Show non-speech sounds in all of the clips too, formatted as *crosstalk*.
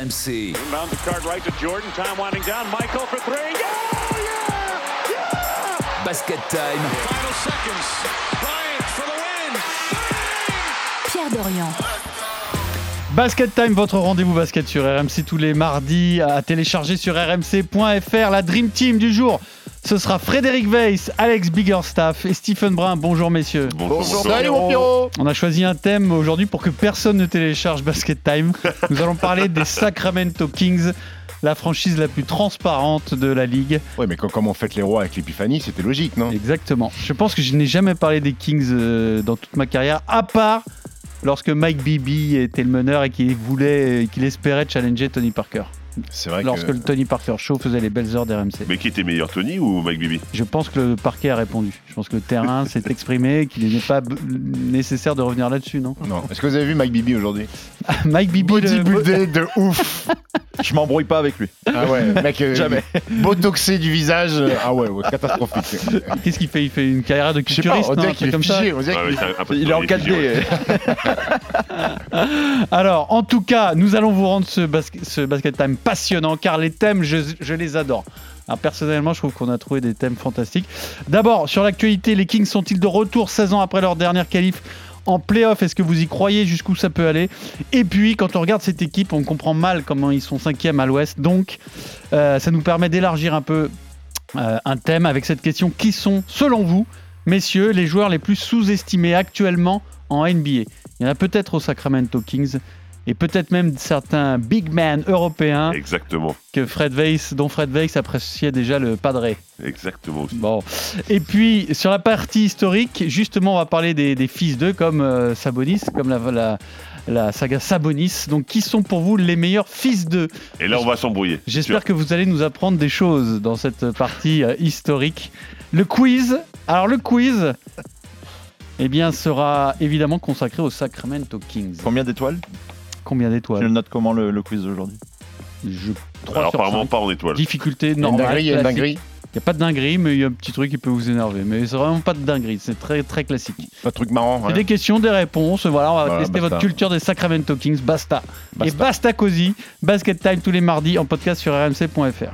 RMC. Inbound the card right to Jordan. Time winding down. Michael for three. Yeah! Yeah! Yeah! Basket time. Final seconds. Bryant for the win. Pierre Dorian. Basket Time, votre rendez-vous basket sur RMC tous les mardis, à télécharger sur rmc.fr. La Dream Team du jour, ce sera Frédéric Weiss, Alex Biggerstaff et Stephen Brun. Bonjour messieurs. Bonjour, Salut mon Pierrot On a choisi un thème aujourd'hui pour que personne ne télécharge Basket Time. *laughs* Nous allons parler des Sacramento Kings, la franchise la plus transparente de la ligue. Ouais, mais quand, comme on fête les rois avec l'épiphanie, c'était logique, non? Exactement. Je pense que je n'ai jamais parlé des Kings euh, dans toute ma carrière, à part lorsque Mike Bibby était le meneur et qu'il voulait, qu'il espérait challenger Tony Parker. C'est vrai Lorsque que... le Tony Parker Show faisait les belles heures d'RMC. Mais qui était meilleur, Tony ou Mike Bibi Je pense que le parquet a répondu. Je pense que le terrain *laughs* s'est exprimé, qu'il n'est pas nécessaire de revenir là-dessus, non? Non. Est-ce que vous avez vu Mike Bibi aujourd'hui? *laughs* Mike Bibby, le- Bodybuildé de ouf *laughs* Je m'embrouille pas avec lui. Ah ouais, mec, euh, Jamais. *laughs* botoxé du visage. euh, Ah ouais, ouais, catastrophique. qu'est-ce qu'il fait? Il fait une carrière de Je sais pas, culturiste, on non, dirait un qu'il truc est comme ça figé. On dirait Ouais, qu'il ouais, c'est un peu Il est en figé, 4D. ouais. Alors, en tout cas, nous allons vous rendre ce, basket, ce basket time passionnant car les thèmes, je, je les adore. Alors, personnellement, je trouve qu'on a trouvé des thèmes fantastiques. D'abord, sur l'actualité, les Kings sont-ils de retour 16 ans après leur dernière qualif en playoff Est-ce que vous y croyez Jusqu'où ça peut aller? Et puis, quand on regarde cette équipe, on comprend mal comment ils sont cinquièmes à l'ouest. Donc, euh, ça nous permet d'élargir un peu euh, un thème avec cette question. Qui sont, selon vous, messieurs, les joueurs les plus sous-estimés actuellement en NBA Il y en a peut-être aux Sacramento Kings et peut-être même certains big men européens Exactement, que Fred Weiss, dont Fred Weiss appréciait déjà le padré. exactement aussi. Bon. Et puis, sur la partie historique, justement, on va parler des, des fils d'eux comme euh, Sabonis, comme la, la, la saga Sabonis. Donc, qui sont pour vous les meilleurs fils d'eux? Et là, on va s'embrouiller. J'espère que vous allez nous apprendre des choses dans cette partie euh, historique. Le quiz. Alors, le quiz. Eh bien, sera évidemment consacré aux Sacramento Kings. Combien d'étoiles? Combien Je le d'étoiles note comment le, le quiz d'aujourd'hui Je 3 Alors, sur apparemment 5. pas en étoile. Difficulté normale. il y a une dinguerie. Il n'y a pas de dinguerie, mais il y a un petit truc qui peut vous énerver. Mais c'est vraiment pas de dinguerie, c'est très très classique. Pas de truc marrant. C'est ouais. des questions, des réponses. Voilà, on va Voilà, tester basta. votre culture des Sacramento Kings. Basta. Et Basta. basta cosy. Basket Time tous les mardis en podcast sur rmc.fr.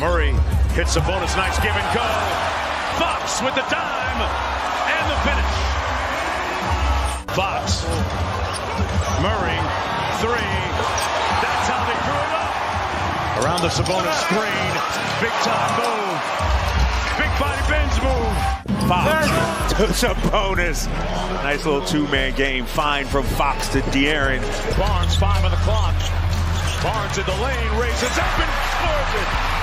Murray hits a bonus. Nice give and go. Fox with the time and the finish. Fox. Murray. Three. That's how they drew it up. Around the Sabonis screen. Big time move. Big body bends move. Fox to Sabonis. Nice little two-man game. Fine from Fox to De'Aaron. Barnes, five on the clock. Barnes in the lane, raises up and scores it.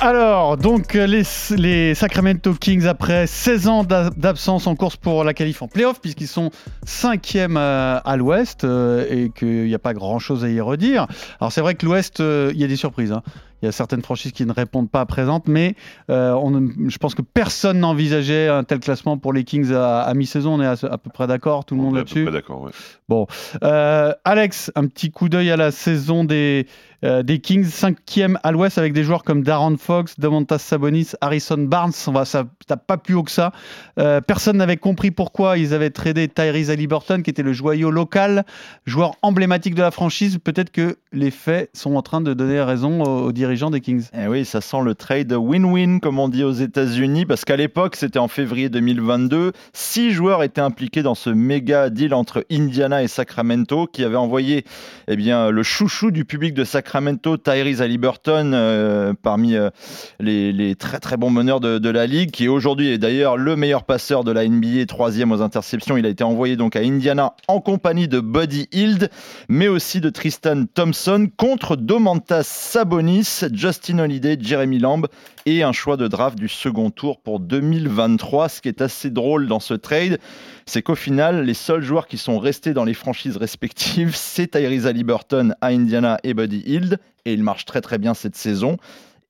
Alors, donc, euh, les, Sacramento Kings, après 16 ans d'a- d'absence en course pour la qualif en playoff, puisqu'ils sont 5e à, à l'ouest euh, et qu'il n'y a pas grand-chose à y redire. Alors, c'est vrai que l'ouest, euh, il y a des surprises. hein. Il y a certaines franchises qui ne répondent pas à présente, mais euh, on je pense que personne n'envisageait un tel classement pour les Kings à, à mi-saison. On est à, à peu près d'accord, tout le monde On là-dessus? D'accord, ouais. Bon, Euh, Alex, un petit coup d'œil à la saison des, euh, des Kings, cinquième à l'ouest avec des joueurs comme Darren Fox, Domantas Sabonis, Harrison Barnes. On va, ça tape pas plus haut que ça. Euh, personne n'avait compris pourquoi ils avaient tradé Tyrese Haliburton, qui était le joyau local, joueur emblématique de la franchise. Peut-être que les faits sont en train de donner raison aux, aux dirigeants des Kings. Eh oui, ça sent le trade win-win, comme on dit aux États-Unis, parce qu'à l'époque, c'était en février 2022. Six joueurs étaient impliqués dans ce méga deal entre Indiana et Sacramento, qui avait envoyé eh bien, le chouchou du public de Sacramento, Tyrese Haliburton, euh, parmi euh, les, très très bons meneurs de, de la ligue, qui aujourd'hui est d'ailleurs le meilleur passeur de la NBA, troisième aux interceptions. Il a été envoyé donc à Indiana en compagnie de Buddy Hield, mais aussi de Tristan Thompson contre Domantas Sabonis, Justin Holiday, Jeremy Lamb et un choix de draft du second tour pour 2023. Ce qui est assez drôle dans ce trade, c'est qu'au final, les seuls joueurs qui sont restés dans les franchises respectives, c'est Tyrese Haliburton à Indiana et Buddy Hield, et il marche très très bien cette saison.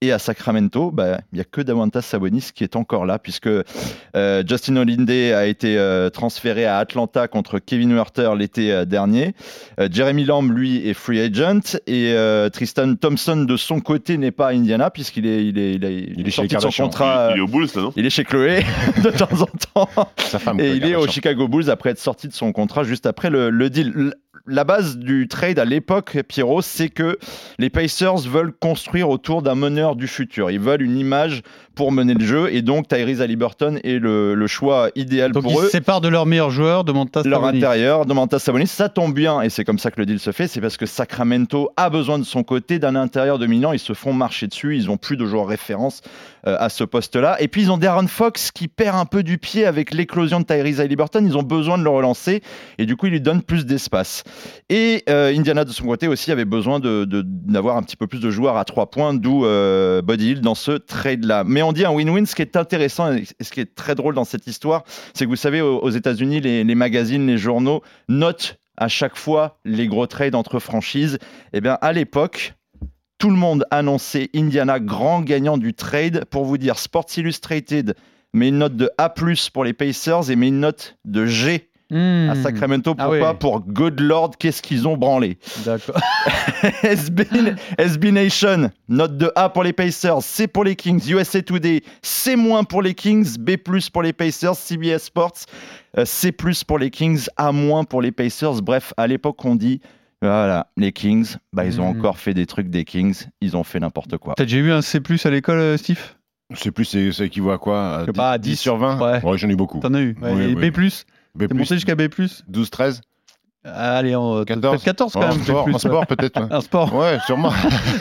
Et à Sacramento, bah, il n'y a que Dawantas Sabonis qui est encore là, puisque euh, Justin Holiday a été euh, transféré à Atlanta contre Kevin Huerter l'été euh, dernier. Jeremy Lamb, lui, est free agent. Et Tristan Thompson, de son côté, n'est pas à Indiana, puisqu'il est, il est, il est, Il est chez sorti de son contrat. Il, est au Bulls, là, non? il est chez Chloé *laughs* de temps en temps. Sa femme. Et il est au Kardashian. Chicago Bulls après être sorti de son contrat juste après le, le deal. La base du trade à l'époque, Pierrot, c'est que les Pacers veulent construire autour d'un meneur du futur. Ils veulent une image pour mener le jeu et donc Tyrese Haliburton est le, le choix idéal Donc pour ils eux se séparent de leur meilleur joueur, de Montas leur Sabonis. intérieur, Domantas Sabonis, ça tombe bien et c'est comme ça que le deal se fait, c'est parce que Sacramento a besoin de son côté d'un intérieur dominant, ils se font marcher dessus, ils ont plus de joueurs référence à ce poste-là et puis ils ont Darren Fox qui perd un peu du pied avec l'éclosion de Tyrese Haliburton, ils ont besoin de le relancer et du coup ils lui donnent plus d'espace. Et euh, Indiana de son côté aussi avait besoin de- de- d'avoir un petit peu plus de joueurs à trois points, d'où euh, Buddy Hield dans ce trade-là. Mais on dit un win-win, ce qui est intéressant et ce qui est très drôle dans cette histoire, c'est que vous savez, aux aux États-Unis, les, les magazines, les journaux notent à chaque fois les gros trades entre franchises. Eh bien, à l'époque, tout le monde annonçait Indiana grand gagnant du trade. Pour vous dire, Sports Illustrated met une note de A+ pour les Pacers et met une note de G Hmm. à Sacramento. Ah Pourquoi. Pour Good Lord, qu'est-ce qu'ils ont branlé D'accord. *laughs* SB, SB Nation, note de A pour les Pacers, C pour les Kings, USA Today, C- pour les Kings, B pour les Pacers, CBS Sports, euh, C pour les Kings, A- pour les Pacers. Bref, à l'époque, on dit, voilà, les Kings, bah, ils ont Mhm. encore fait des trucs des Kings, ils ont fait n'importe quoi. T'as déjà eu un C+ à l'école, euh, Steve? C'est- ça équivaut à quoi? À Je sais pas, 10, 10 sur 20 Ouais. j'en ai beaucoup. T'en as eu Ouais, Et ouais. B+, B+, monté jusqu'à B+. 12, 13 Allez, en 14. peut-être 14 quand en même. sport, en ouais. sport peut-être. ouais. *laughs* Un sport. Ouais, sûrement.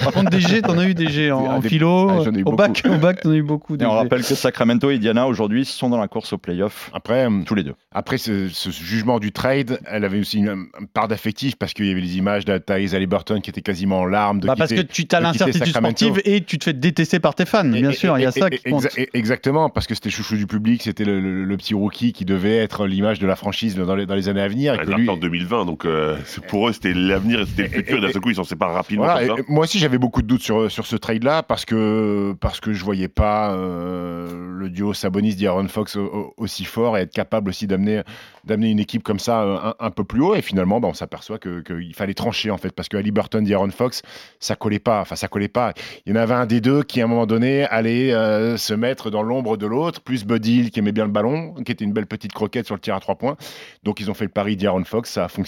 Par contre, des G, t'en as eu des G en, Ah, en des- philo. ah, j'en ai eu au bac, beaucoup. au bac, t'en as eu beaucoup. Et des on rappelle que Sacramento et Indiana, aujourd'hui, sont dans la course aux playoffs, Après, euh, tous les deux. après ce, ce jugement du trade, elle avait aussi une, une part d'affectif parce qu'il y avait les images de Tyrese Haliburton qui était quasiment en larmes de Bah, parce que tu as l'incertitude Sacramento. sportive et tu te fais détester par tes fans, bien Et- sûr, et- il y a et- ça et- qui compte. exa- et- Exactement, parce que c'était chouchou du public, c'était le, le- le petit rookie qui devait être l'image de la franchise dans les, dans les années à venir. et Elle que lui- en 2020, donc euh, pour eux, c'était l'avenir et c'était le futur. Et d'un seul coup, ils s'en séparent rapidement. Voilà, comme et- ça. et moi aussi j'avais beaucoup de doutes sur, sur ce trade-là parce que, parce que je voyais pas euh, le duo Sabonis d'Aaron Fox au- au- aussi fort et être capable aussi d'amener d'amener une équipe comme ça euh, un, un peu plus haut. Et finalement, bah, on s'aperçoit que- qu'il fallait trancher en fait parce que Burton d'Aaron Fox, ça collait pas. Enfin, ça collait pas. Il y en avait un des deux qui à un moment donné allait euh, se mettre dans l'ombre de l'autre, plus Buddy Hield qui aimait bien le ballon, qui était une belle petite croquette sur le tir à trois points. Donc ils ont fait le pari d'Aaron Fox, ça a fonctionné.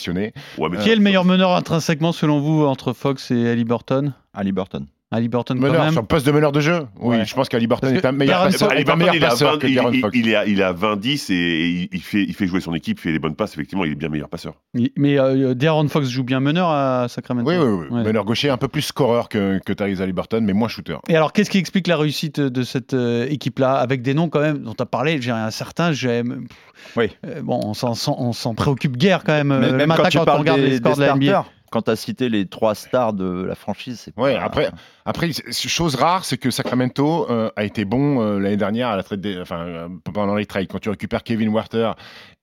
Ouais, mais Qui est le meilleur meneur intrinsèquement selon vous entre Fox et Ali Burton? Ali Burton. Ali Burton quand même. sur le poste de meneur de jeu Oui, Ouais. je pense qu'Aliburton Parce est un meilleur Darren passeur, il est à passeur 20 que il- Darren à- à 20-10 et il, fait, il fait jouer son équipe, il fait les bonnes passes. Effectivement, il est bien meilleur passeur. Mais euh, De'Aaron Fox joue bien meneur à Sacramento. Oui, oui, oui. Ouais. Meneur gaucher, un peu plus scoreur que, que Tyrese mais moins shooter. Et alors, qu'est-ce qui explique la réussite de cette euh, équipe-là? Avec des noms quand même dont tu as parlé, j'ai un certain, j'aime. Oui. Euh, bon, on s'en, s'en- on s'en préoccupe guère quand même. Mais euh, même quand tu on parles regarde des, les scores des de la NBA. starters, quand tu as cité les trois stars de la franchise, c'est Ouais, pas- après, après, chose rare, c'est que Sacramento euh, a été bon euh, l'année dernière à la trade des- enfin, euh, pendant les trades. Quand tu récupères Kevin Werther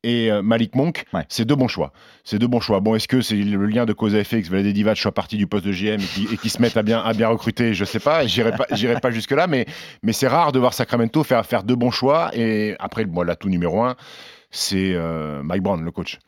et Malik Monk, Ouais. c'est deux bons choix. C'est deux bons choix. Bon, est-ce que c'est le lien de cause à effet que Valérie Divac soit parti du poste de GM et qui, se mette à bien, à bien recruter? Je sais pas. J'irai pas, j'irai pas jusque là, mais, mais c'est rare de voir Sacramento faire, faire deux bons choix. Et après, bon, l'atout numéro un, c'est Mike Brown, le coach.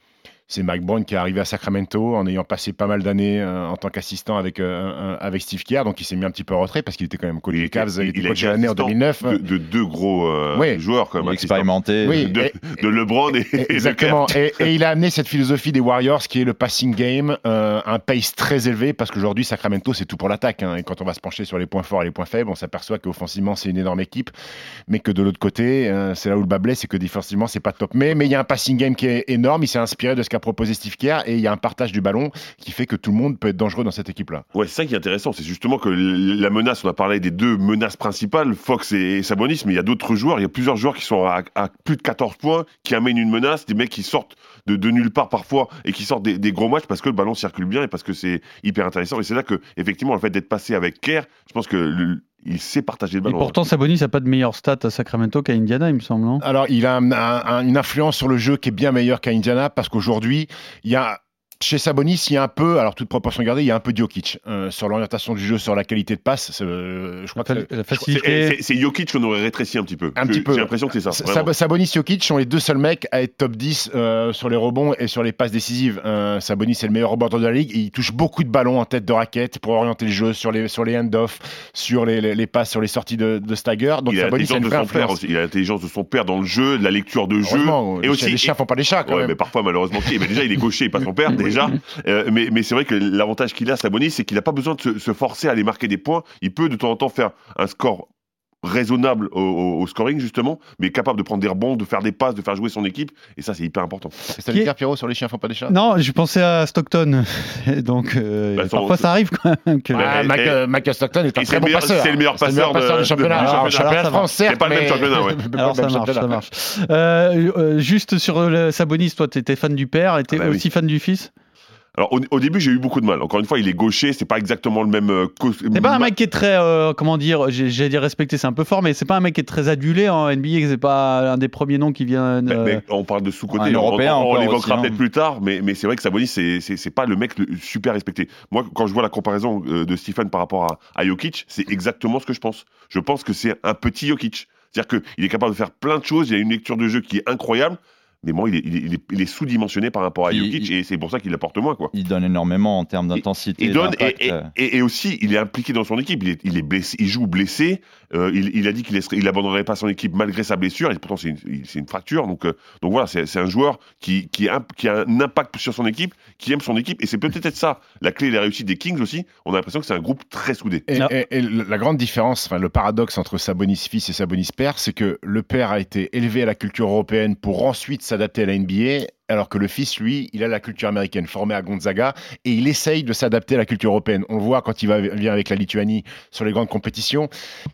C'est Mike Brown qui est arrivé à Sacramento en ayant passé pas mal d'années euh, en tant qu'assistant avec, euh, avec Steve Kerr. Donc il s'est mis un petit peu en retrait parce qu'il était quand même coach Il des Cavs, il, il était a coach été de l'année en assistant 2009. De, de deux gros euh, Oui. joueurs, quand même. expérimenté. Oui, De, et- de LeBron et, et de Exactement. Kerr. Et, et il a amené cette philosophie des Warriors qui est le passing game, euh, un pace très élevé parce qu'aujourd'hui Sacramento c'est tout pour l'attaque. hein. Et quand on va se pencher sur les points forts et les points faibles, on s'aperçoit qu'offensivement c'est une énorme équipe, mais que de l'autre côté, euh, c'est là où le bas blesse, c'est que défensivement c'est pas top. Mais mais il y a un passing game qui est énorme. Il s'est inspiré de ce qu'a proposé Steve Kerr et il y a un partage du ballon qui fait que tout le monde peut être dangereux dans cette équipe-là. Ouais, c'est ça qui est intéressant, c'est justement que la menace, on a parlé des deux menaces principales, Fox et Sabonis, mais il y a d'autres joueurs, il y a plusieurs joueurs qui sont à, plus de 14 points, qui amènent une menace, des mecs qui sortent de, nulle part parfois et qui sortent des, des gros matchs parce que le ballon circule bien et parce que c'est hyper intéressant. Et c'est là que, effectivement, le fait d'être passé avec Kerr, je pense que le- il sait partager le Et ballon. pourtant, Sabonis n'a pas de meilleure stat à Sacramento qu'à Indiana, il me semble. non? Alors, il a un- un- une influence sur le jeu qui est bien meilleure qu'à Indiana parce qu'aujourd'hui, il y a. Chez Sabonis, il y a un peu, alors toute proportion gardée, il y a un peu Jokic euh, sur l'orientation du jeu, sur la qualité de passe. c'est, euh, je crois que La facilité. C'est Jokic qu'on aurait rétréci un petit peu. Un Je- petit peu. J'ai l'impression que c'est ça. Sa- vraiment. Sabonis Jokic sont les deux seuls mecs à être top 10 euh, sur les rebonds et sur les passes décisives. Euh, Sabonis est le meilleur rebondeur de la ligue et il touche beaucoup de ballons en tête de raquette pour orienter le jeu sur les, sur les sur les, les, les passes, sur les sorties de, de stagger. Donc il a Sabonis a l'intelligence une de son père aussi. Il a l'intelligence de son père dans le jeu, de la lecture de jeu. Et les aussi, chiens- les chiens font pas des chats quand Ouais, même. mais parfois, malheureusement, qui- mais déjà, il est gaucher, pas son père. Déjà. Euh, mais mais c'est vrai que l'avantage qu'il a, Sabonis, c'est qu'il n'a pas besoin de se, se forcer à aller marquer des points. Il peut de temps en temps faire un score raisonnable au, au- au scoring justement, mais capable de prendre des rebonds, de faire des passes, de faire jouer son équipe, et ça c'est hyper important. Ça est- le dire, Pierrot, sur les chiens font pas des chats Non, je pensais à Stockton. *laughs* Donc, euh, Bah, son- parfois, ça arrive quand *laughs* même. Que... Ouais. Ah, Mac- euh, Michael Stockton est un très c'est le bon meilleur- passeur. c'est le meilleur C'est passeur de- du championnat. de- Alors, Alors, ça certes, C'est pas le même championnat, ouais. Alors ça marche, ça championnat. marche. Euh, euh, juste sur Sabonis, toi, tu étais fan du père, et t'es Ah bah oui. aussi fan du fils? Alors au, au début j'ai eu beaucoup de mal. Encore une fois, il est gaucher, c'est pas exactement le même. euh, C'est pas un mec qui est très, euh, comment dire, j'ai dit respecté, c'est un peu fort, mais c'est pas un mec qui est très adulé en NBA, c'est pas un des premiers noms qui vient. Mais- euh, mais on parle de sous-côté, Un on, Européen on- on l'évoquera peut-être hein. plus tard, mais, mais c'est vrai que Sabonis, c'est c'est- c'est pas le mec le- super respecté. Moi, quand je vois la comparaison de Stephen par rapport à, à Jokic, c'est exactement ce que je pense. Je pense que c'est un petit Jokic. C'est-à-dire qu'il est capable de faire plein de choses, il a une lecture de jeu qui est incroyable, mais bon, il est, il est- il est- il est sous-dimensionné par rapport à Jokic, et c'est pour ça qu'il apporte moins. quoi. Il donne énormément en termes d'intensité. Il donne d'impact, et, et- euh. et- et aussi il est impliqué dans son équipe. Il est, il est blessé, il joue blessé. Euh, il, il a dit qu'il il abandonnerait pas son équipe malgré sa blessure. Et pourtant c'est une, fracture. Donc, euh, donc voilà, c'est un joueur qui, qui, a, qui a un impact sur son équipe, qui aime son équipe. Et c'est peut-être ça la clé de la réussite des Kings aussi. On a l'impression que c'est un groupe très soudé. Et, la grande différence, enfin le paradoxe entre Sabonis fils et Sabonis père, c'est que le père a été élevé à la culture européenne pour ensuite s'adapter à la NBA, alors que le fils, lui, il a la culture américaine, formé à Gonzaga, et il essaye de s'adapter à la culture européenne. On le voit quand il va, vient avec la Lituanie sur les grandes compétitions.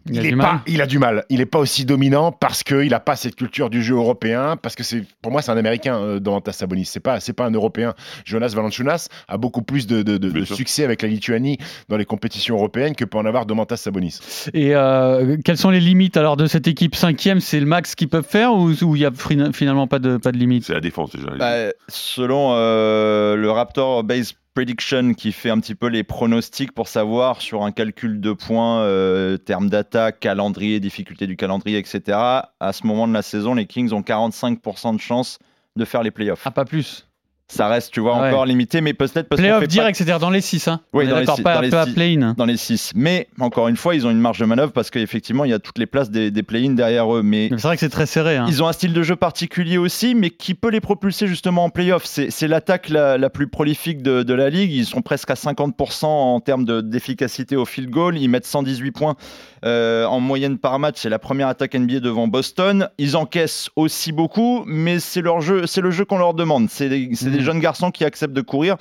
Il a est du pas, mal. il a du mal. Il n'est pas aussi dominant parce qu'il n'a pas cette culture du jeu européen. Parce que c'est, pour moi, c'est un Américain euh, dans ta Sabonis. C'est pas, c'est pas un Européen. Jonas Valanciunas a beaucoup plus de, de- de- Bien de sûr. succès avec la Lituanie dans les compétitions européennes que peut en avoir Domantas Sabonis. Et euh, quelles sont les limites alors de cette équipe cinquième? C'est le max qu'ils peuvent faire ou il y a finalement pas de, pas de limite? C'est la défense déjà. Bah, selon euh, le Raptor Base Prediction qui fait un petit peu les pronostics pour savoir sur un calcul de points, euh, termes d'attaque, calendrier, difficulté du calendrier, etc. À ce moment de la saison, les Kings ont 45% de chance de faire les playoffs. Ah, pas plus. Ça reste, tu vois, Ouais. encore limité, mais peut-être parce Playoff fait pas- direct, c'est-à-dire dans les 6. Hein. Oui, dans les six- pas, dans les pas six. play-in. dans les 6. Mais encore une fois, ils ont une marge de manœuvre parce qu'effectivement, il y a toutes les places des, des play-in derrière eux. Mais Mais C'est vrai que c'est très serré. hein. Ils ont un style de jeu particulier aussi, mais qui peut les propulser justement en playoff. C'est c'est l'attaque la, la plus prolifique de, de la ligue. Ils sont presque à 50% en termes de- d'efficacité au field goal. Ils mettent 118 points euh, en moyenne par match. C'est la première attaque NBA devant Boston. Ils encaissent aussi beaucoup, mais c'est leur jeu, c'est le jeu qu'on leur demande. C'est des, c'est des Jeunes garçons qui acceptent de courir.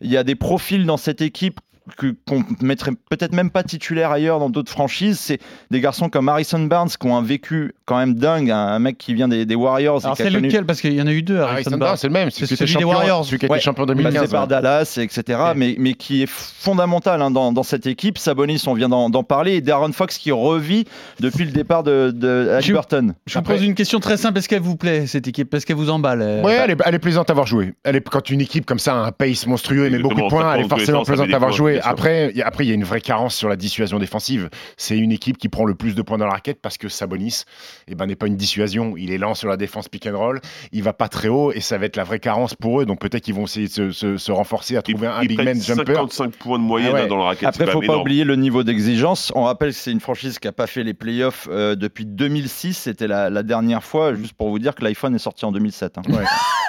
Il y a des profils dans cette équipe que- qu'on mettrait peut-être même pas titulaire ailleurs dans d'autres franchises. C'est des garçons comme Harrison Barnes qui ont un vécu quand même dingue, un, mec qui vient des, des Warriors. Alors c'est connu- lequel? Parce qu'il y en a eu deux. Harrison Harrison Barnes. C'est le même. C'est Celui celui des champion, Warriors. Celui qui a été Ouais. champion en passé 2015. par ouais. Dallas, etc. Ouais. Mais, mais qui est fondamental hein, dans, dans cette équipe. Sabonis, on vient d'en parler. Et Darren Fox qui revit depuis le départ de, de Je- Haliburton. Je vous pose une question très simple. Est-ce qu'elle vous plaît, cette équipe? Est-ce qu'elle vous emballe euh, Ouais, elle est, elle est plaisante à avoir joué. Elle est, quand une équipe comme ça a un pace monstrueux et met beaucoup de points, elle est forcément plaisante à avoir joué. Après, il y a- après, il y a une vraie carence sur la dissuasion défensive. C'est une équipe qui prend le plus de points dans la raquette parce que Sabonis eh ben, n'est pas une dissuasion. Il est lent sur la défense pick and roll. Il va pas très haut et ça va être la vraie carence pour eux. Donc peut-être qu'ils vont essayer de se, se- se renforcer à Il, trouver un il big man jumper. 55 points de moyenne Ah ouais. dans la raquette. Après, c'est faut pas oublier le niveau d'exigence. On rappelle que c'est une franchise qui n'a pas fait les playoffs euh, depuis 2006. C'était la, la dernière fois, juste pour vous dire que l'iPhone est sorti en 2007. hein. Ouais. *laughs*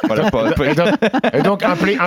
Voilà, pas- pas- Et donc, et donc, un play-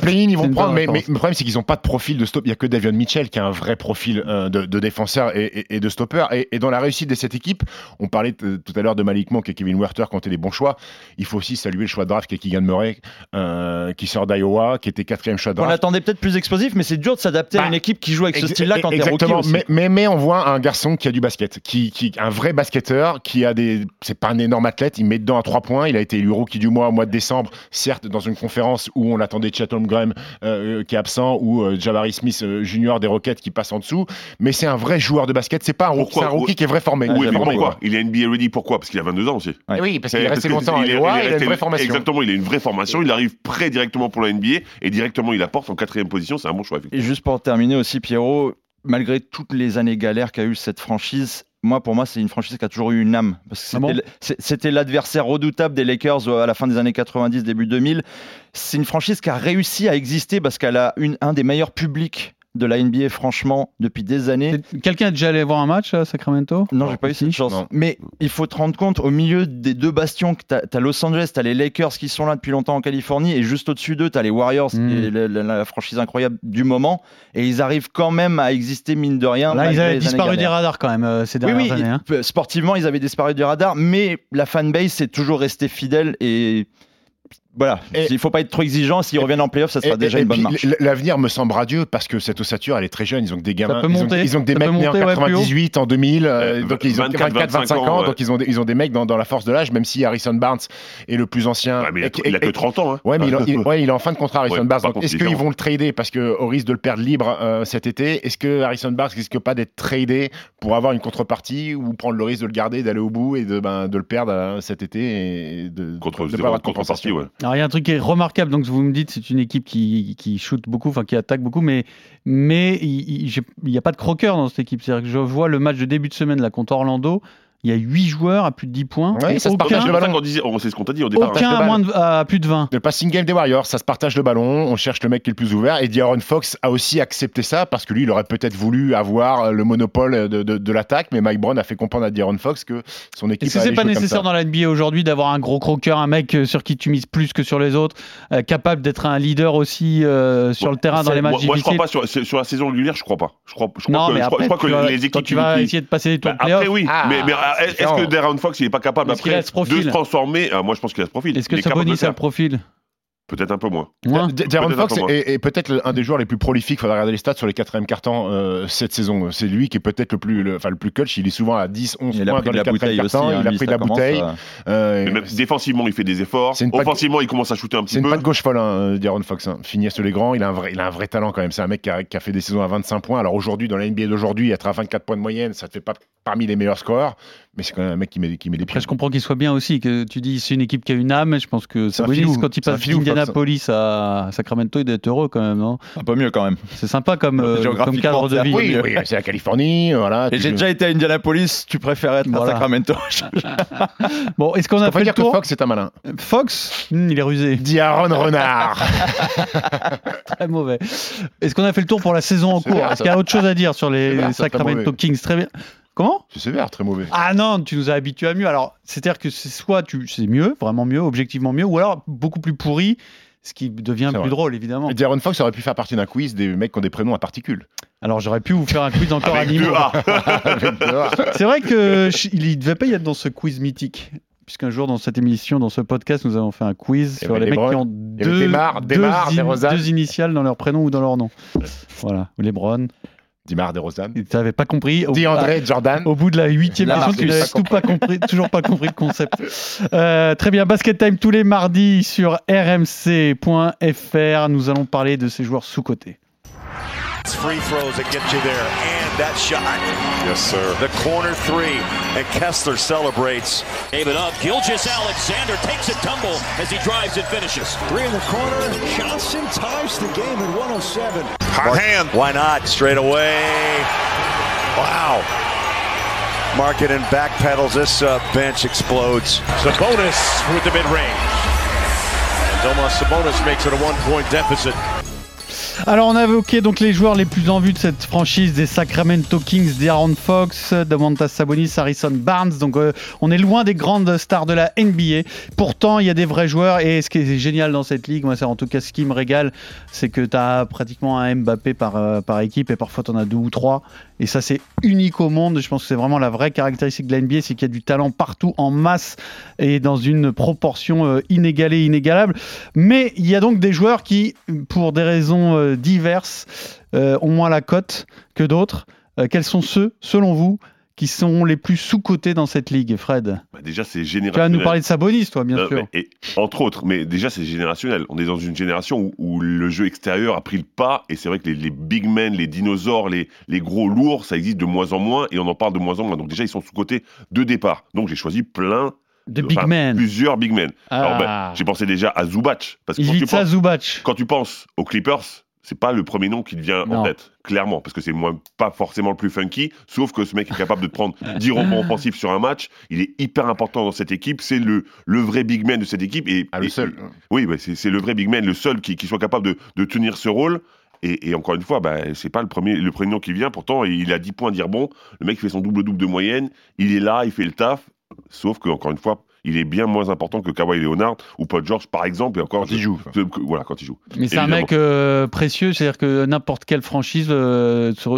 play-in, ils vont prendre. Mais, mais le problème, c'est qu'ils n'ont pas de profil de stop. Il n'y a que Davion Mitchell qui a un vrai profil euh, de, de défenseur et, et- et de stopper. Et, et dans la réussite de cette équipe, on parlait tout à l'heure de Malik Monk et Kevin Werther ont été des bons choix. Il faut aussi saluer le choix de draft qui est Keegan Murray, euh, qui sort d'Iowa, qui était quatrième choix de on draft. l'attendait peut-être plus explosif, mais c'est dur de s'adapter à Bah, une équipe qui joue avec ce style-là quand t'es rookie aussi. Mais, mais, mais on voit un garçon qui a du basket, qui, qui un vrai basketteur, qui a des. C'est pas un énorme athlète, il met dedans à trois points. Il a été élu rookie du mois au mois de décembre, certes dans une conférence où on attendait Chatham Graham euh, qui est absent ou euh, Jabari Smith euh, Junior des Rockets qui passe en dessous. Mais c'est un vrai joueur de basket. C'est pas un rookie, Pourquoi c'est un rookie qui est vrai formé. Oui, mais pourquoi Il est NBA ready, pourquoi? Parce qu'il a 22 ans aussi. Ouais. Eh oui, parce qu'il est Parce resté longtemps à il est- Iowa, il est il a une vraie formation. Exactement, il a une vraie formation. Il arrive prêt directement pour la NBA et directement il apporte en quatrième position. C'est un bon choix. Et juste pour terminer aussi, Pierrot, malgré toutes les années galères qu'a eu cette franchise, moi, pour moi, c'est une franchise qui a toujours eu une âme. Parce que Ah bon c'était l'adversaire redoutable des Lakers euh, à la fin des années 90, début 2000. C'est une franchise qui a réussi à exister parce qu'elle a une, un des meilleurs publics de la NBA, franchement, depuis des années. Quelqu'un est déjà allé voir un match à Sacramento Non, j'ai pas eu cette chance. Non. Mais il faut te rendre compte, au milieu des deux bastions, que t'as as Los Angeles, t'as les Lakers qui sont là depuis longtemps en Californie, et juste au-dessus d'eux, t'as les Warriors, Mm. qui est la, la- la franchise incroyable du moment, et ils arrivent quand même à exister, mine de rien. Là, ils avaient disparu années des radars quand même euh, ces Oui, dernières oui, années. hein. euh, sportivement, ils avaient disparu du radar, mais la fanbase s'est toujours restée fidèle et voilà. Et- Il faut pas être trop exigeant. S'ils reviennent en playoff, ça sera Et- déjà et une bonne marche. L'avenir me semble radieux parce que cette ossature, elle est très jeune. Ils ont que des gamins. peut ils, ont, monter. ils ont des Ça mecs nés en monter, ouais, plus haut. 98, en 2000. euh, Euh, donc ils ont 24, 24, 25 ans. ans, ouais. Donc ils ont, des, ils ont des mecs dans, dans la force de l'âge, même si Harrison Barnes est le plus ancien. Ouais, mais il a, il que 30 ans. Hein. Ouais, mais il, il- ouais, il est en fin de contrat, Harrison Ouais, Barnes. est-ce qu'ils vont le trader parce que au risque de le perdre libre euh, cet été Est-ce que Harrison Barnes risque pas d'être tradé pour avoir une contrepartie ou prendre le risque de le garder, d'aller au bout et de, ben, de le perdre euh, cet été et de, Contre de pas avoir de contrepartie, ouais. Alors il y a un truc qui est remarquable, donc vous me dites c'est une équipe qui, qui shoot beaucoup, enfin qui attaque beaucoup, mais il n'y a pas de croqueur dans cette équipe. C'est-à-dire que je vois le match de début de semaine contre Orlando, il y a 8 joueurs à plus de 10 points, Ouais, et ça se aucun, partage C'est le ballon. qu'on disait, on- c'est ce qu'on t'a dit au départ. aucun à, moins de- à plus de 20. Le passing game des Warriors, ça se partage le ballon, on cherche le mec qui est le plus ouvert. Et D'Aaron Fox a aussi accepté ça parce que lui, il aurait peut-être voulu avoir le monopole de, de- de l'attaque, mais Mike Brown a fait comprendre à D'Aaron Fox que son équipe. Est-ce que c'est pas nécessaire dans la NBA aujourd'hui d'avoir un gros croqueur, un mec euh, sur qui tu mises plus que sur les autres, euh, capable d'être un leader aussi euh, sur Bon, le terrain dans les matchs moi, moi, je crois difficiles? pas sur, sur la saison régulière, je crois pas. Je crois, je crois Non, que, mais je crois, après, je crois que vas- les équipes tu vas essayer de passer les tours Bah, après oui, Ah, mais, mais, euh, est-ce que Darren Fox il est pas capable après de se transformer Euh, Moi je pense qu'il a ce profil. est-ce que Sabonis le a le profil Peut-être un peu moins. Moins D- D'Aaron Peut-être Fox peu moins. est, est peut-être un des joueurs les plus prolifiques. Il faudra regarder les stats sur les quatrièmes cartons euh, cette saison. C'est lui qui est peut-être le plus, le, enfin, le plus clutch. Il est souvent à 10, 11 Il a points dans les aussi. cartons. hein, il a lui, pris de la bouteille. euh, Euh, Mais même défensivement il fait des efforts. Offensivement il commence à shooter un petit C'est une peu. patte gauche folle, hein, D'Aaron Fox. Hein. Finir sur les grands, il a un vrai, il a un vrai talent quand même. C'est un mec qui a, qui a fait des saisons à 25 points. Alors aujourd'hui, dans la NBA d'aujourd'hui, être à 24 points de moyenne, ça te fait pas parmi les meilleurs scoreurs, mais c'est quand même un mec qui met, qui met des pieds. Après, je comprends qu'il soit bien aussi, que tu dis c'est une équipe qui a une âme. Je pense que Sabonis, filou. quand il passe d'Indianapolis à Sacramento, il doit être heureux quand même, non? Un peu mieux quand même. C'est sympa comme, euh, comme Géographiquement, cadre de vie. Oui, oui, *laughs* c'est la Californie, voilà. Et j'ai déjà été à Indianapolis, tu préfères être Voilà. à Sacramento. *laughs* *laughs* Bon, est-ce qu'on On a fait le dire que tour Fox c'est un malin. Fox Hmm, Il est rusé, D'Aaron Renard. très mauvais. Est-ce qu'on a fait le tour pour la saison en cours Est-ce qu'il y a autre chose à dire sur les Sacramento. Kings? Très bien. Comment? C'est sévère, très mauvais. Ah non, tu nous as habitués à mieux. Alors, c'est-à-dire que c'est soit tu c'est mieux, vraiment mieux, objectivement mieux, ou alors beaucoup plus pourri, ce qui devient plus vrai. drôle, évidemment. Et D'Aaron Fox aurait pu faire partie d'un quiz des mecs qui ont des prénoms à particules. Alors, j'aurais pu vous faire un quiz encore animaux. *laughs* C'est vrai que je- il devait pas y être dans ce quiz mythique. Puisqu'un jour, dans cette émission, dans ce podcast, nous avons fait un quiz sur les les mecs qui ont deux, Desmar, deux Desmar, in- DeRozan. deux initiales dans leur prénom ou dans leur nom. Voilà, les Dimar DeRozan. Tu n'avais pas compris. Au, DeAndre Jordan. au bout de la huitième émission, tu n'avais tout pas compris, toujours pas compris le concept. Euh, très bien, Basket Time tous les mardis sur rmc.fr. Nous allons parler de ces joueurs sous-cotés. It's free throws that get you there. And that shot. Yes, sir. The corner three. And Kessler celebrates. Gave it up. Gilgis Alexander takes a tumble as he drives and finishes. Three in the corner. Johnson ties the game at 107. Hot hand. Why not? Straight away. Wow. Market and backpedals. This uh, bench explodes. Sabonis with the mid-range. And Domas Sabonis makes it a one-point deficit. Alors, on a évoqué donc les joueurs les plus en vue de cette franchise des Sacramento Kings, d'Aaron Fox, Damantas Sabonis, Harrison Barnes. Donc, euh, on est loin des grandes stars de la NBA. Pourtant, il y a des vrais joueurs. Et ce qui est génial dans cette ligue, moi, c'est en tout cas ce qui me régale, c'est que tu as pratiquement un Mbappé par, euh, équipe et parfois tu en as deux ou trois. Et ça, c'est unique au monde. Je pense que c'est vraiment la vraie caractéristique de la NBA, c'est qu'il y a du talent partout en masse et dans une proportion euh, inégalée, inégalable. Mais il y a donc des joueurs qui, pour des raisons diverses, euh, ont moins la cote que d'autres. Euh, quels sont ceux, selon vous, qui sont les plus sous-cotés dans cette ligue, Fred? Bah, déjà c'est Tu vas générationnel. nous parler de Sabonis, toi, bien Euh, sûr. et, entre autres, mais déjà c'est générationnel. On est dans une génération où, où le jeu extérieur a pris le pas, et c'est vrai que les, les big men, les dinosaures, les, les gros lourds, ça existe de moins en moins, et on en parle de moins en moins. Donc déjà ils sont sous-cotés de départ. Donc j'ai choisi plein, De enfin, big men. plusieurs big men. Alors ben, Ah. j'ai pensé déjà à Zubac, parce que quand tu, Ivica penses, Zubac. quand tu penses aux Clippers, c'est pas le premier nom qui te vient Non. en tête, clairement, parce que c'est moins pas forcément le plus funky, sauf que ce mec est capable de prendre *laughs* 10 rebonds offensifs sur un match, il est hyper important dans cette équipe, c'est le, le vrai big man de cette équipe. Et, Ah, le et- seul. oui, c'est c'est le vrai big man, le seul qui, qui soit capable de, de tenir ce rôle. Et, et encore une fois, bah, c'est pas le premier, le premier nom qui vient. Pourtant, il a 10 points à dire bon. Le mec fait son double-double de moyenne. Il est là, il fait le taf. Sauf que, encore une fois, il est bien moins important que Kawhi Leonard ou Paul George, par exemple. Et encore, Quand il joue. je- voilà, quand il joue. Mais c'est un mec euh, précieux, c'est-à-dire que n'importe quelle franchise, euh, sur-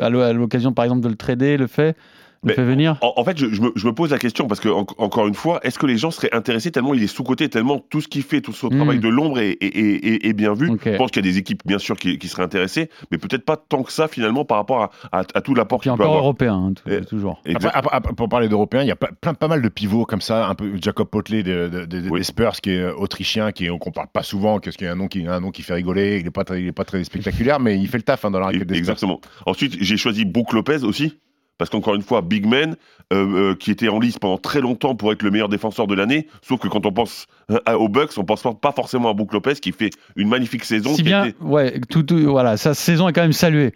à l'o- à l'occasion par exemple de le trader, le fait, Mais- fait venir. En, en fait, je, je me, je me pose la question parce que, en- encore une fois, est-ce que les gens seraient intéressés tellement il est sous-côté, tellement tout ce qu'il fait, tout son Mm. travail de l'ombre est, est- est- est- est bien vu? Je pense qu'il y a des équipes, bien sûr, qui, qui seraient intéressées, mais peut-être pas tant que ça, finalement, par rapport à, à- à tout l'apport qu'il peut encore avoir. européen, hein, tout- Et- toujours. Après, Exact. après- après, pour parler d'Européens, il y a pas, plein, pas mal de pivots comme ça, un peu Jacob Potley de- de- de- Oui. des Spurs, qui est autrichien, qui qu'on parle pas souvent, parce qu'il y a un nom qui, un nom qui fait rigoler, il est pas très, il est pas très spectaculaire, mais il fait le taf hein, dans la raquette des Spurs. Exactement. Ensuite, j'ai choisi Brook Lopez aussi. Parce qu'encore une fois, Big Man, euh, euh, qui était en lice pendant très longtemps pour être le meilleur défenseur de l'année, sauf que quand on pense euh, à- aux Bucks, on pense pas- forcément à Brook Lopez, qui fait une magnifique saison. Si bien, été- ouais, tout, tout- voilà, sa saison est quand même saluée.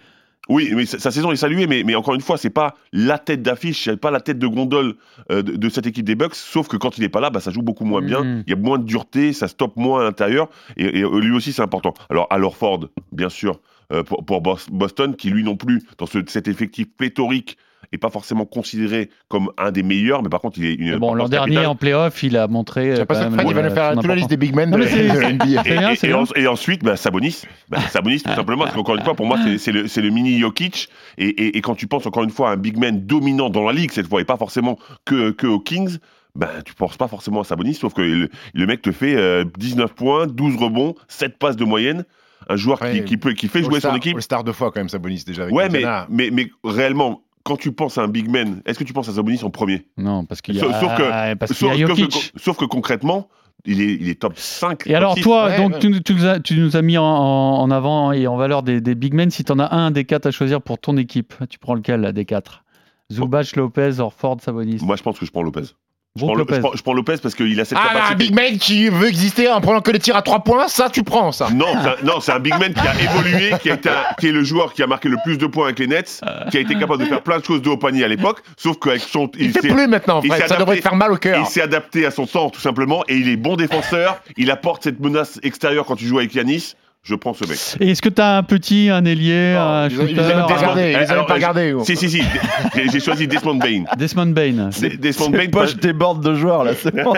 Oui, mais sa, sa saison est saluée, mais, mais encore une fois, c'est pas la tête d'affiche, c'est pas la tête de gondole euh, de, de cette équipe des Bucks, sauf que quand il est pas là, bah, ça joue beaucoup moins bien, Mhm. il y a moins de dureté, ça stoppe moins à l'intérieur, et, et, lui aussi c'est important. Alors, alors Ford, bien sûr, pour, pour Bos- Boston, qui lui non plus, dans ce- cet effectif pléthorique, est pas forcément considéré comme un des meilleurs, mais par contre, il est une Mais bon, l'an dernier en playoff, il a montré. Euh, que même, Fred, il va euh, nous faire son toute la liste des big men de, *laughs* de NBA. Et, c'est et bien. en- et ensuite, bah, Sabonis. Bah, Sabonis, tout simplement, parce qu'encore une fois, pour moi, c'est- le, le mini Jokic. Et, et- et quand tu penses encore une fois à un big man dominant dans la ligue, cette fois, et pas forcément que, que aux Kings, ben, tu penses pas forcément à Sabonis, sauf que le, le mec te fait euh, 19 points, 12 rebonds, 7 passes de moyenne. Un joueur qui, Ouais, qui peut, qui fait jouer son All-Star- équipe. All-Star deux fois quand même, Sabonis déjà. Avec Ouais, mais, mais, mais réellement, quand tu penses à un big man, est-ce que tu penses à Sabonis en premier? Non, parce qu'il y a, Sauf- sauf que- parce qu'il y a sauf, sauf que, Jokic. sauf que concrètement, il est, il est top 5. Et alors, top 6. toi, ouais, donc ouais. Tu, tu nous as, tu nous as mis en, en avant et en valeur des, des big men. Si tu en as un des quatre à choisir pour ton équipe, tu prends lequel là, des quatre? Zubac, Lopez, Orford, Sabonis. Moi, je pense que je prends Lopez. Je prends, le- Lopez. je prends- je prends Lopez parce qu'il a cette Ah, capacité. un big man qui veut exister en prenant que les tirs à trois points, ça tu prends ça. Non, c'est un, non, c'est un big man qui a *laughs* évolué, qui, a été un- qui est le joueur qui a marqué le plus de points avec les Nets, qui a été capable de faire plein de choses de haut panier à l'époque, sauf qu'avec son. Il, fait s'est- plus maintenant, il s'est Ça devrait adapté- faire mal au cœur. Il s'est adapté à son temps, tout simplement, et il est bon défenseur. Il apporte cette menace extérieure quand tu joues avec Yanis. Je prends ce mec. Et est-ce que tu as un petit, un ailier, un Ils ont- ils shooter ont même pas un- regardé, ils Alors, pas regardé. Si, si, si. J'ai choisi Desmond Bain. Desmond Bain Des- Desmond Bain. poches débordent de joueurs là, c'est bon.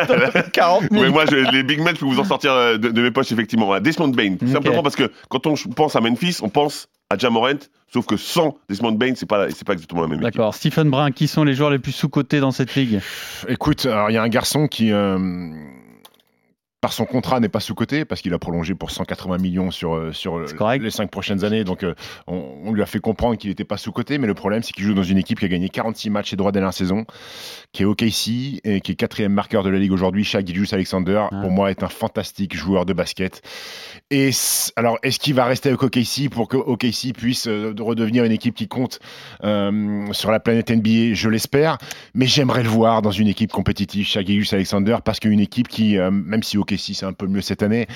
40 000. Oui, moi, je- les big men, je peux vous en sortir euh, de, de mes poches, effectivement. Voilà, Desmond Bain, tout Ok. simplement parce que quand on pense à Memphis, on pense à Jamorant, sauf que sans Desmond Bain, c'est pas, c'est pas exactement la même. D'accord. Stephen Brun, qui sont les joueurs les plus sous-cotés dans cette ligue? Écoute, alors il y a un garçon qui, euh, par son contrat, n'est pas sous-coté parce qu'il a prolongé pour 180 millions sur, euh, sur les cinq prochaines années. Donc euh, on, on lui a fait comprendre qu'il n'était pas sous-coté, mais le problème c'est qu'il joue dans une équipe qui a gagné 46 matchs et droits dernière saison, qui est OKC et qui est quatrième marqueur de la ligue aujourd'hui. Shaq Gilgeous Alexander, Ah. pour moi, est un fantastique joueur de basket. Et alors, est-ce qu'il va rester avec OKC pour que OKC puisse euh, redevenir une équipe qui compte euh, sur la planète NBA Je l'espère, mais j'aimerais le voir dans une équipe compétitive, Shaq Gilgeous Alexander, parce qu'une équipe qui, euh, même si OKC c'est un peu mieux cette année,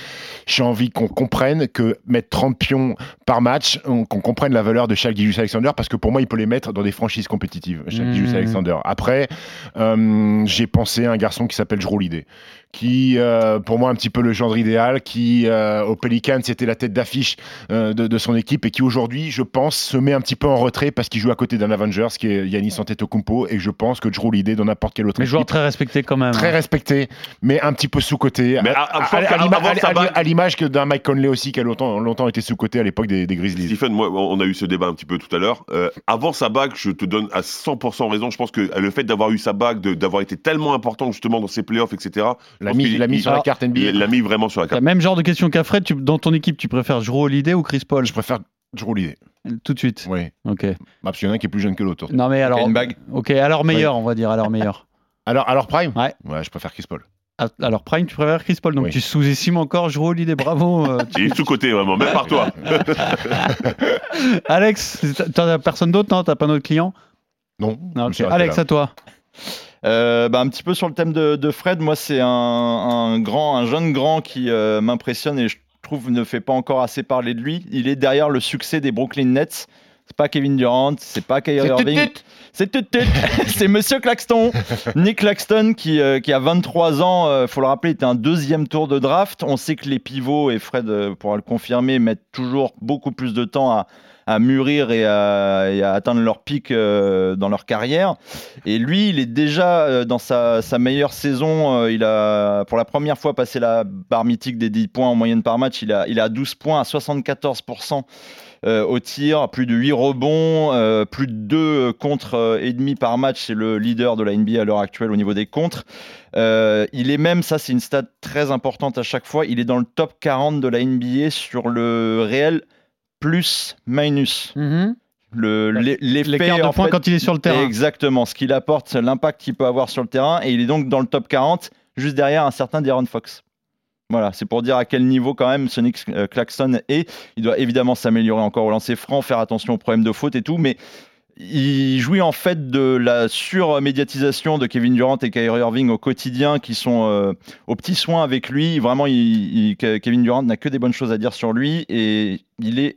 j'ai envie qu'on comprenne que mettre 30 pions par match, on- qu'on comprenne la valeur de Shaq Gilgeous Alexander, parce que pour moi, il peut les mettre dans des franchises compétitives. Gilgeous Alexander. Après, euh, j'ai pensé à un garçon qui s'appelle Jrue Lidé qui, euh, pour moi, un petit peu le genre idéal, qui, euh, au Pelican, c'était la tête d'affiche euh, de, de son équipe et qui, aujourd'hui, je pense, se met un petit peu en retrait parce qu'il joue à côté d'un Avengers qui est Yanis Antetokounmpo et je pense que Jrue Lidé, dans n'importe quelle autre Mais joueur très respecté quand même. très respecté, mais un petit peu sous-côté. Mais À- l'image que d'un Mike Conley aussi qui a longtemps, longtemps été sous-côté à l'époque des, des Grizzlies. Stephen, moi, on a eu ce débat un petit peu tout à l'heure. Euh, avant sa bague, je te donne à 100% raison. Je pense que le fait d'avoir eu sa bague, de- d'avoir été tellement important justement dans ses playoffs, etc., La mise sur la carte NBA. il l'a mis vraiment sur la carte. le même genre de question qu'Afred. Tu, dans ton équipe, tu préfères Jrue Holiday ou Chris Paul? Je préfère Jrue Lidé. Tout de suite. Oui. Ok. Bah, parce qu'il y en a un qui est plus jeune que l'autre. Non mais alors. une bague. Ok, alors meilleur, on va dire, alors meilleur. *laughs* Alors, alors Prime? Ouais. Ouais, je préfère Chris Paul. Ah, Alors Prime, tu préfères Chris Paul, donc Oui. tu sous-estimes encore Jrue Holiday. Bravo. euh, *laughs* Il est sous-côté vraiment, même par toi. *laughs* Alex, t'as personne d'autre, non? T'as pas d'autres clients? Non. Non, je me ok. suis arrêté Alex, là. à toi. Euh, bah, un petit peu sur le thème de, de Fred, moi c'est un, un grand, un jeune grand qui euh, m'impressionne et je trouve ne fait pas encore assez parler de lui. Il est derrière le succès des Brooklyn Nets C'est pas Kevin Durant, c'est pas Kyrie Irving. C'est tut tut. *laughs* c'est Monsieur Claxton, Nick Claxton qui, euh, qui a 23 ans. euh, faut le rappeler, était un deuxième tour de draft. On sait que les pivots et Fred euh, pourra le confirmer mettent toujours beaucoup plus de temps à, à mûrir et à, atteindre leur pic euh, dans leur carrière. Et lui, il est déjà euh, dans sa, meilleure saison. euh, il a pour la première fois passé la barre mythique des 10 points en moyenne par match. Il a, il a 12 points à 74% euh, au tir, plus de 8 rebonds, plus de 2 contre euh, et demi par match. C'est le leader de la NBA à l'heure actuelle au niveau des contres. Il est même, ça c'est une stat très importante à chaque fois, il est dans le top 40 de la NBA sur le réel plus minus. Mhm. Le, L'écart de points quand il est sur le terrain. Exactement, ce qu'il apporte, l'impact qu'il peut avoir sur le terrain, et il est donc dans le top 40, juste derrière un certain De'Aaron Fox. Voilà, c'est pour dire à quel niveau quand même Sonic euh, Claxton est. Il doit évidemment s'améliorer encore au lancer franc, faire attention aux problèmes de faute et tout, mais il jouit en fait de la surmédiatisation de Kevin Durant et Kyrie Irving au quotidien, qui sont euh, aux petits soins avec lui. Vraiment, il- il- que- Kevin Durant n'a que des bonnes choses à dire sur lui et il est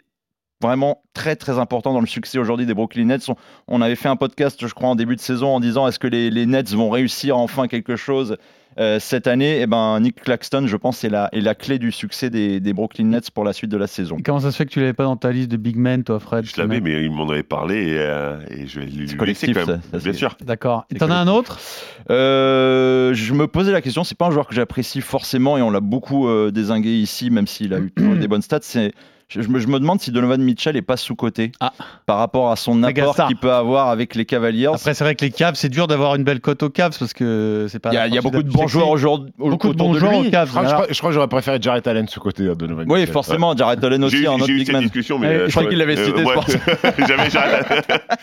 vraiment très très important dans le succès aujourd'hui des Brooklyn Nets. On, on avait fait un podcast, je crois, en début de saison en disant est-ce que les, les Nets vont réussir enfin quelque chose euh, cette année, eh ben, Nick Claxton, je pense, est la, est la clé du succès des, des Brooklyn Nets pour la suite de la saison. Et Comment ça se fait que tu l'avais pas dans ta liste de big men, toi, Fred Je l'avais, mais il m'en avait parlé et, euh, et je vais lui collectif, quand même. ça, ça, Bien sûr. D'accord. Et t'en as un autre? Euh, je me posais la question, c'est pas un joueur que j'apprécie forcément et on l'a beaucoup euh, désingué ici, même s'il a eu *clears throat* des bonnes stats. C'est, je, je me, je me demande si Donovan Mitchell est pas sous-coté Ah. par rapport à son apport qu'il peut avoir avec les Cavaliers. Après, c'est vrai que les Cavs, c'est dur d'avoir une belle cote aux Cavs parce que c'est pas. il y a, y a beaucoup de bons joueurs aujourd'hui Beaucoup de bons de joueurs aux Cavs. Je crois, que- je Alors, crois- je crois que j'aurais préféré Jarrett Allen ce côté à Donovan. Oui, Mitchell. forcément, Jared Allen aussi, un autre big man. discussion, mais Ouais, euh, je crois qu'il l'avait cité, moi, J'avais *laughs* Jared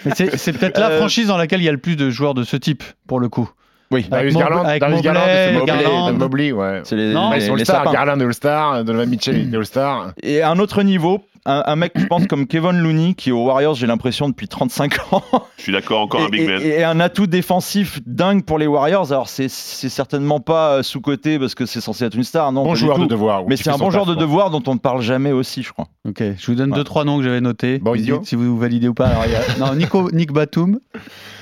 mais c'est c'est peut-être la Euh, franchise dans laquelle il y a le plus de joueurs de ce type, pour le coup. Oui, Avec Darius Garland, avec Darius Garland, c'est Mobley, Garland. Mobley, ouais. c'est les, Non, les- Ils sont les sapins. Garland est All-Star, Donovan Mitchell est All-Star. Et à un autre niveau, un, un mec, je pense, comme Kevin Looney, qui est aux Warriors, j'ai l'impression, depuis 35 ans, Je suis d'accord, encore un et, big man. et- et un atout défensif dingue pour les Warriors. Alors, c'est c'est certainement pas euh, sous-côté parce que c'est censé être une star, non Bon joueur de devoir. Mais c'est un bon joueur de devoir dont on ne parle jamais aussi, je crois. Ok, je vous donne Ouais. deux trois noms que j'avais notés. Bon, si vous validez ou pas. Alors, il y a- *laughs* Non, Nico, Nick Batum.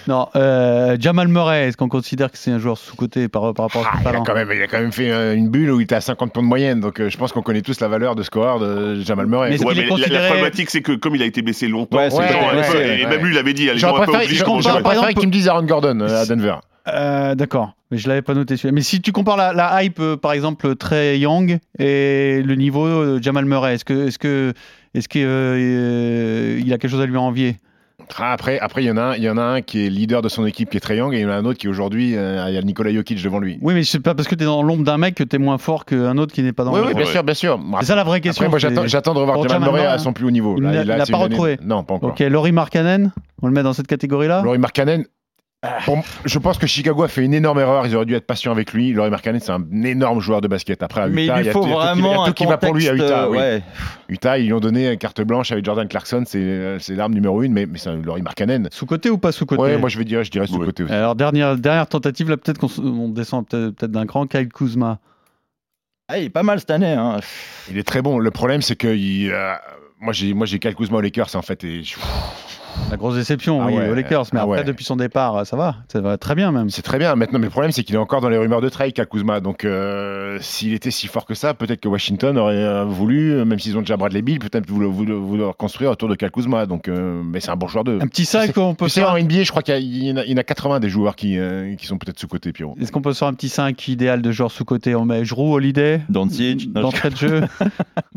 Non, euh, Jamal Murray. Est-ce qu'on considère que c'est un joueur sous côté par, par rapport à Ah, il, a talent quand même, il a quand même fait euh, une bulle où il était à 50 points de moyenne, donc euh, je pense qu'on connaît tous la valeur de scoreur de Jamal Murray. Mais est-ce Ouais, qu'il mais est la- problématique, c'est que comme il a été baissé longtemps, Ouais, gens, peu- et même lui, il avait dit, les gens J'aurais un peu obligés comment compare, par exemple, qu'ils me disent Aaron Gordon euh, à Denver. Euh, D'accord, mais je l'avais pas noté celui-là. Mais si tu compares la, la hype, euh, par exemple, Trey Young et le niveau euh, Jamal Murray, est-ce que, est-ce que, est-ce que euh, euh, il a quelque chose à lui envier? Après, après il y en a un, il y en a un qui est leader de son équipe qui est Trae Young et il y en a un autre qui aujourd'hui, euh, il y a Nikola Jokic devant lui. Oui, mais c'est pas parce que tu es dans l'ombre d'un mec que tu es moins fort qu'un autre qui n'est pas dans Oui, oui, bien sûr, bien sûr. C'est ça la vraie question. Après, moi, j'attends, j'attends de revoir Jamal Murray à son plus haut niveau. il l'a- pas retrouvé. Non, pas encore. Ok, Laurie Markkanen, on le met dans cette catégorie-là Laurie Markkanen, pour- je pense que Chicago a fait une énorme erreur. Ils auraient dû être patients avec lui. Laurie Markkanen, c'est un énorme joueur de basket. Après, à Utah, Mais il y lui a faut il y a vraiment il y a un tout qui va pour lui à Utah. euh, oui. Utah, ils lui ont donné une carte blanche avec Jordan Clarkson. C'est, euh, l'arme numéro une, mais, mais c'est un Laurie Markkanen. Sous-côté ou pas sous-côté? Ouais, moi je vais dire, je dirais sous Ouais. côté aussi. Alors, dernière, dernière tentative, là, peut-être qu'on descend peut-être d'un cran. Kyle Kuzma. Ah, il est pas mal cette année. Hein. Il est très bon. Le problème, c'est que il, euh, moi j'ai, moi j'ai Kyle Kuzma aux Lakers en fait, et je- La grosse déception, Ah oui, ouais, aux Lakers. Mais ah après, ouais. depuis son départ, ça va. Ça va très bien, même. c'est très bien. Maintenant, mais le problème, c'est qu'il est encore dans les rumeurs de trade, Kyle Kuzma. Donc, euh, s'il était si fort que ça, peut-être que Washington aurait euh, voulu, euh, même s'ils ont déjà Bradley Bill, peut-être vouloir, vouloir, vouloir construire autour de Kuzma. Donc, euh, mais c'est un bon joueur de. Un petit 5, on peut Tu sais, faire. en NBA, je crois qu'il y, en a, il y en a 80 des joueurs qui, euh, qui sont peut-être sous côté, Pierrot. Est-ce qu'on peut se faire un petit 5 idéal de joueurs sous-côté On met Jrou, Holiday? Non, d'entrée de jeu.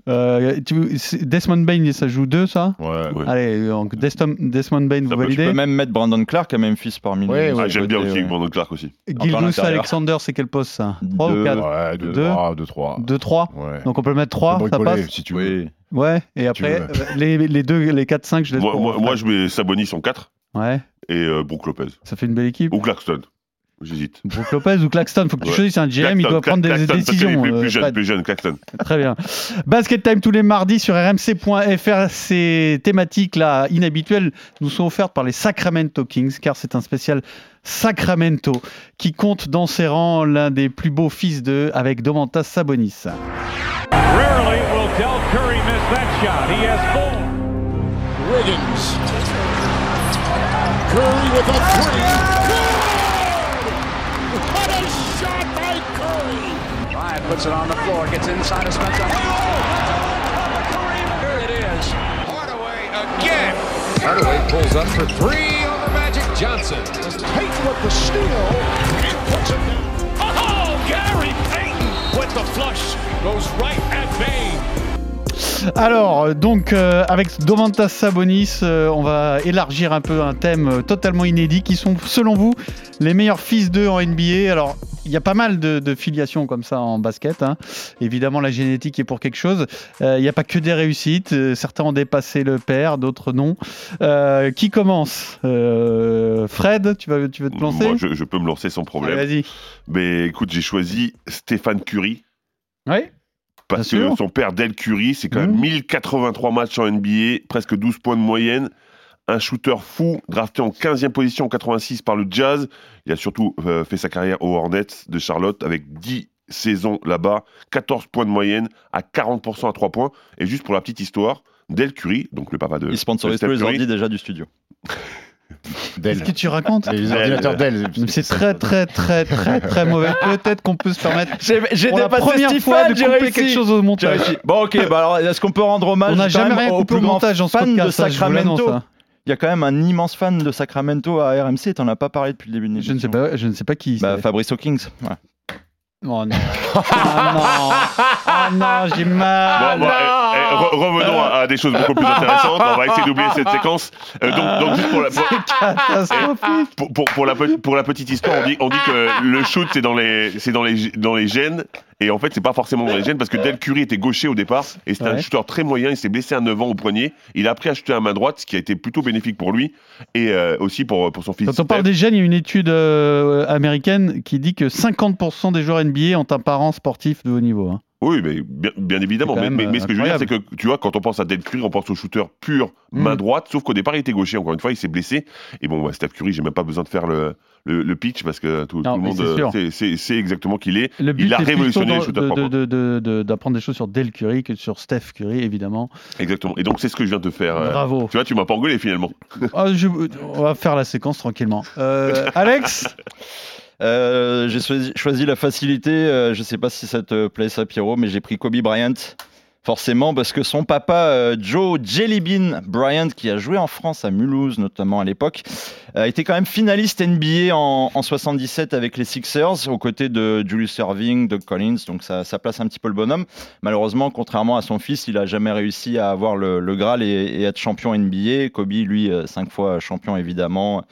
Euh, tu- Desmond Bain, ça joue 2, ça? Ouais. Ouais. Allez, donc Desmond, Desmond Bain, vous validez peux même mettre Brandon Clark à Memphis parmi Ouais, les ouais, Ah, J'aime bien aussi ouais. Brandon Clark aussi. Gilgus. Alexander, c'est quel poste ça 3 ou Deux. 4 Ouais, 2, Deux. 3, 2, 3. 2, 3 Ouais. Donc on peut mettre 3, Tu peux ça passe si tu veux. Ouais, et tu après, euh, les, les deux, les 4, 5, je laisse Moi, moi, moi, je mets Sabonis en 4 Ouais, et euh, Brook Lopez. ça fait une belle équipe. Ou Claxton. J'hésite. Brook Lopez ou Claxton, faut que tu Ouais. choisisses un GM, il doit prendre des Claxton, décisions. Plus, euh, plus jeune, Fred. plus jeune, Claxton. Très bien. Basket Time tous les mardis sur rmc.fr. Ces thématiques là inhabituelles nous sont offertes par les Sacramento Kings car c'est un spécial Sacramento qui compte dans ses rangs l'un des plus beaux fils de avec Domantas Sabonis. Rarely will Del Curry miss that shot. He has four. Wiggins. Curry with a three. Curry! Bryant puts it on the floor, gets inside of Spencer. Oh, Here it is. Hardaway again. Hardaway pulls up for three over Magic Johnson. Payton with the steal and puts it down. Oh, Gary Payton with the flush. Goes right at Bane. Alors, donc, euh, avec Domantas Sabonis, euh, on va élargir un peu un thème euh, totalement inédit qui sont, selon vous, les meilleurs fils d'eux en NBA. Alors, il y a pas mal de, de filiations comme ça en basket. hein. Évidemment, la génétique est pour quelque chose. Euh, Il n'y a pas que des réussites. Euh, Certains ont dépassé le père, d'autres non. Euh, qui commence Euh, Fred, tu vas, tu veux te lancer? Moi, je, je peux me lancer sans problème. Allez, Vas-y. Mais écoute, j'ai choisi Stéphane Curie. Oui Parce Bien que sûr. son père, Del Curry, c'est quand même Mhm. 1083 matchs en NBA, presque 12 points de moyenne. Un shooter fou, drafté en 15e position en 86 par le Jazz. Il a surtout euh, fait sa carrière aux Hornets de Charlotte avec 10 saisons là-bas, 14 points de moyenne à 40% à 3 points. Et juste pour la petite histoire, Del Curry, donc le papa de, Il sponsorise tous les ordi déjà du studio. *laughs* Dell. Qu'est-ce que tu racontes Les Dell. ordinateurs Dell. C'est très, très, très, très, très mauvais. Peut-être qu'on peut se permettre *laughs* J'ai pour la première fois de couper quelque chose au montage. Bon, ok, bah alors est-ce qu'on peut rendre hommage On n'a jamais rien au coupé plus au grand montage ce fan de Sacramento hein. Il y a quand même un immense fan de Sacramento à RMC, t'en as pas parlé depuis le début de Je ne sais pas, je ne sais pas qui. Bah. Fabrice Hawkins. Ouais. Oh non. Ah non. Ah non, j'ai mal. Bon, bon, re- revenons à, à des choses beaucoup plus intéressantes. On va essayer d'oublier cette séquence. Euh, donc, donc, juste pour la, pour- Catastrophique. pour, pour, pour la, pe- pour la petite histoire, on dit, on dit que le shoot, c'est dans les, c'est dans les, dans les gènes. Et en fait, c'est pas forcément dans les gènes parce que Del Curry était gaucher au départ et c'était un shooter très moyen. Il s'est blessé à 9 ans au poignet. Il a appris à shooter à main droite, ce qui a été plutôt bénéfique pour lui et euh, aussi pour, pour son fils. Quand on parle des gènes, il y a une étude euh, américaine qui dit que 50% des joueurs NBA ont un parent sportif de haut niveau. hein. Oui, mais bien, bien évidemment. Mais, même, mais- mais ce que je veux dire, c'est que tu vois, quand on pense à Del Curry, on pense au shooter pur, main Mm. droite, sauf qu'au départ, il était gaucher. Encore une fois, il s'est blessé. Et bon, bah, Steph Curry, j'ai même pas besoin de faire le, le, le pitch parce que tout, Non, tout le monde sait- exactement qui il est. Le but Il a révolutionné les dans- shooters de- de- d'apprendre des choses sur Del Curry que sur Steph Curry, évidemment. Exactement. Et donc, c'est ce que je viens de faire. euh, Bravo. Tu vois, tu m'as pas engueulé finalement. Ah, je- on va faire la séquence tranquillement. Euh, *laughs* Alex? Euh, j'ai choisi, la facilité. euh, je sais pas si ça te plaît, ça, Pierrot, mais j'ai pris Kobe Bryant. Forcément, parce que son papa, euh, Joe Jellybean Bryant, qui a joué en France à Mulhouse, notamment à l'époque, a été quand même finaliste NBA en, en 77 avec les Sixers, aux côtés de Julius Erving, Doug Collins. Donc ça, place un petit peu le bonhomme. Malheureusement, contrairement à son fils, il a jamais réussi à avoir le, Graal et, être champion NBA. Kobe, lui, euh, cinq fois champion évidemment.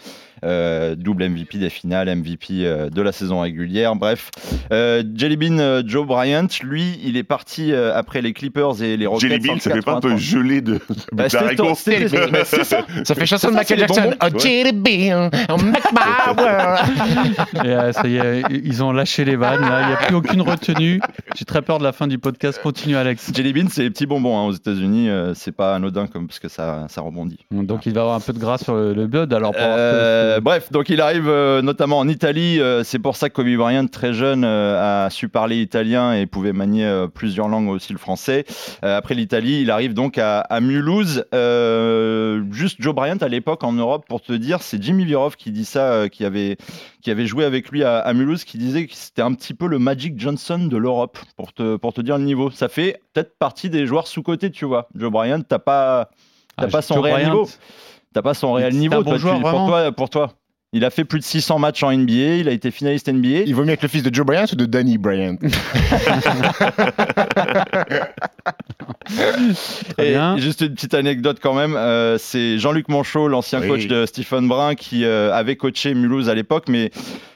Euh, double MVP des finales, MVP euh, de la saison régulière. Bref, euh, Jelly Bean euh, Joe Bryant, lui, il est parti euh, après les Clippers et les Rockets. Jelly Bean, en ça fait pas un peu 83. gelé de, de Bah, c'est ça, *laughs* ça fait chanson de Michael Jackson. Oh, Jelly Bean, oh, make my *laughs* world. Et, euh, ça y est, ils ont lâché les vannes. là. Il n'y a plus aucune retenue. J'ai très peur de la fin du podcast. Continue, Alex. Jelly Bean, c'est les petits bonbons hein, aux États-Unis. euh, c'est pas anodin comme parce que ça, ça rebondit. Donc, il va avoir un peu de gras sur le, le blood. Alors, pour Euh, bref, donc il arrive euh, notamment en Italie. euh, c'est pour ça que Kobe Bryant, très jeune, euh, a su parler italien et pouvait manier euh, plusieurs langues aussi le français. Euh, après l'Italie, il arrive donc à, à Mulhouse. Euh, juste Joe Bryant à l'époque en Europe, pour te dire, c'est Jimmy Virov qui dit ça, euh, qui avait qui avait joué avec lui à, à Mulhouse, qui disait que c'était un petit peu le Magic Johnson de l'Europe, pour te pour te dire le niveau. Ça fait peut-être partie des joueurs sous côté, tu vois. Joe Bryant, t'as pas t'as Ah, pas son Joe réel Bryant. niveau. T'as pas son réel niveau. bon toi, joueur, tu- vraiment pour toi, pour toi. Il a fait plus de 600 matchs en NBA. Il a été finaliste NBA. Il vaut mieux être le fils de Joe Bryant ou de Danny Bryant *laughs* Et juste une petite anecdote quand même, euh, c'est Jean-Luc Monchot, l'ancien Oui. coach de Stephen Brun, qui euh, avait coaché Mulhouse à l'époque, mais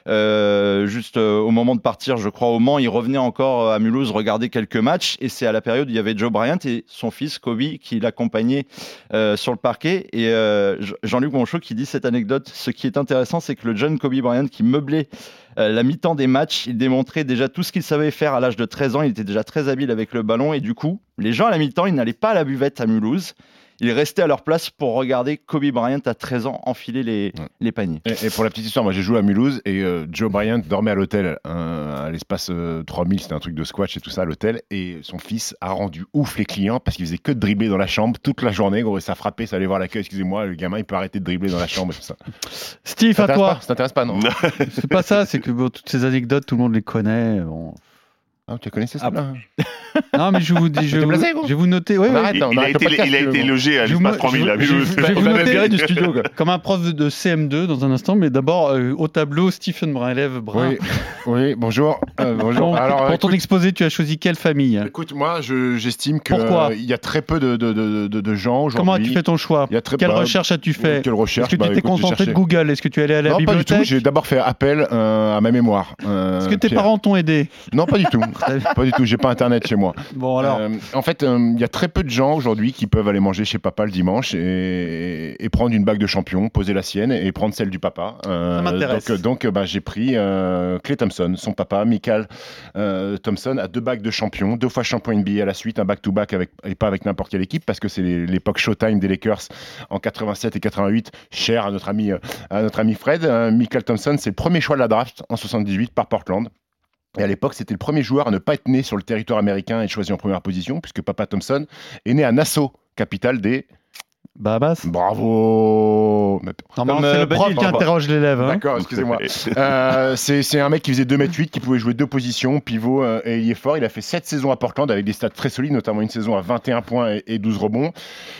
juste euh, au moment de partir, je crois au Mans, il revenait encore à Mulhouse regarder quelques matchs, et c'est à la période où il y avait Joe Bryant et son fils Kobe qui l'accompagnait euh, sur le parquet. Et euh, Jean- Jean-Luc Monchot qui dit cette anecdote, ce qui est intéressant, c'est que le jeune Kobe Bryant qui meublait euh, la mi-temps des matchs, il démontrait déjà tout ce qu'il savait faire à l'âge de 13 ans. Il était déjà très habile avec le ballon et du coup, les gens à la mi-temps, ils n'allaient pas à la buvette à Mulhouse. Ils restaient à leur place pour regarder Kobe Bryant à 13 ans enfiler les, Ouais. les paniers. Et, et pour la petite histoire, moi j'ai joué à Mulhouse et euh, Joe Bryant dormait à l'hôtel, hein, à l'espace euh, 3000, c'était un truc de squash et tout ça à l'hôtel. Et son fils a rendu ouf les clients parce qu'il faisait que de dribbler dans la chambre toute la journée. Gros, et ça frappait, ça allait voir l'accueil. Excusez-moi, le gamin il peut arrêter de dribbler dans la chambre et tout ça. Steve, Ça à toi. pas? Ça t'intéresse pas, non? *laughs* C'est pas ça, c'est que bon, toutes ces anecdotes, tout le monde les connaît. bon. Ah, Tu connaissais Ah, ça là Non, mais je vous dis, je, T'es vous- gros je vais vous noter. Arrête, Il, on il a été, podcast, il a le été moment. logé à vous l'espace me- 3000 je vous- je- je vais vous noter- du studio. quoi. Comme un prof de, de CM2 dans un instant, mais d'abord euh, au tableau, Stephen Brun, élève Brun. Oui, oui, bonjour. euh, bonjour. Pour, Alors, pour ton exposé, tu as choisi quelle famille? Écoute, moi je- j'estime que Pourquoi? euh, il y a très peu de, de, de, de- de gens aujourd'hui. Comment as-tu fait ton choix? Il y a très Quelle bah, recherche as-tu fait? Quelle recherche? Est-ce que Bah, tu t'es écoute, j'ai concentré de. Google? Est-ce que tu es allé à la Non, pas du bibliothèque? Tout. J'ai d'abord fait appel euh, à ma mémoire. Est-ce que tes parents t'ont aidé? Non, pas du tout. *laughs* *laughs* pas du tout. J'ai pas internet chez moi. Bon alors, Euh, en fait, euh, il y a très peu de gens aujourd'hui qui peuvent aller manger chez papa le dimanche et, et prendre une bague de champion, poser la sienne et prendre celle du papa. Euh, Ça m'intéresse. Donc, donc bah, j'ai pris Clay Thompson, son papa, Michael Thompson, a deux bagues de champion, deux fois champion NBA à la suite, un back-to-back avec, et pas avec n'importe quelle équipe parce que c'est l'époque Showtime des Lakers en 87 et 88, cher à notre ami, à notre ami Fred. Michael Thompson, c'est le premier choix de la draft en 78 par Portland. Et à l'époque, c'était le premier joueur à ne pas être né sur le territoire américain et choisi en première position, puisque Papa Thompson est né à Nassau, capitale des. Babas Bravo c'est euh, le prof qui interroge l'élève. hein. D'accord, excusez-moi. *laughs* Euh, c'est un mec qui faisait 2m8, qui pouvait jouer deux positions, pivot euh, et il est fort. Il a fait 7 saisons à Portland avec des stats très solides, notamment une saison à 21 points et, et 12 rebonds.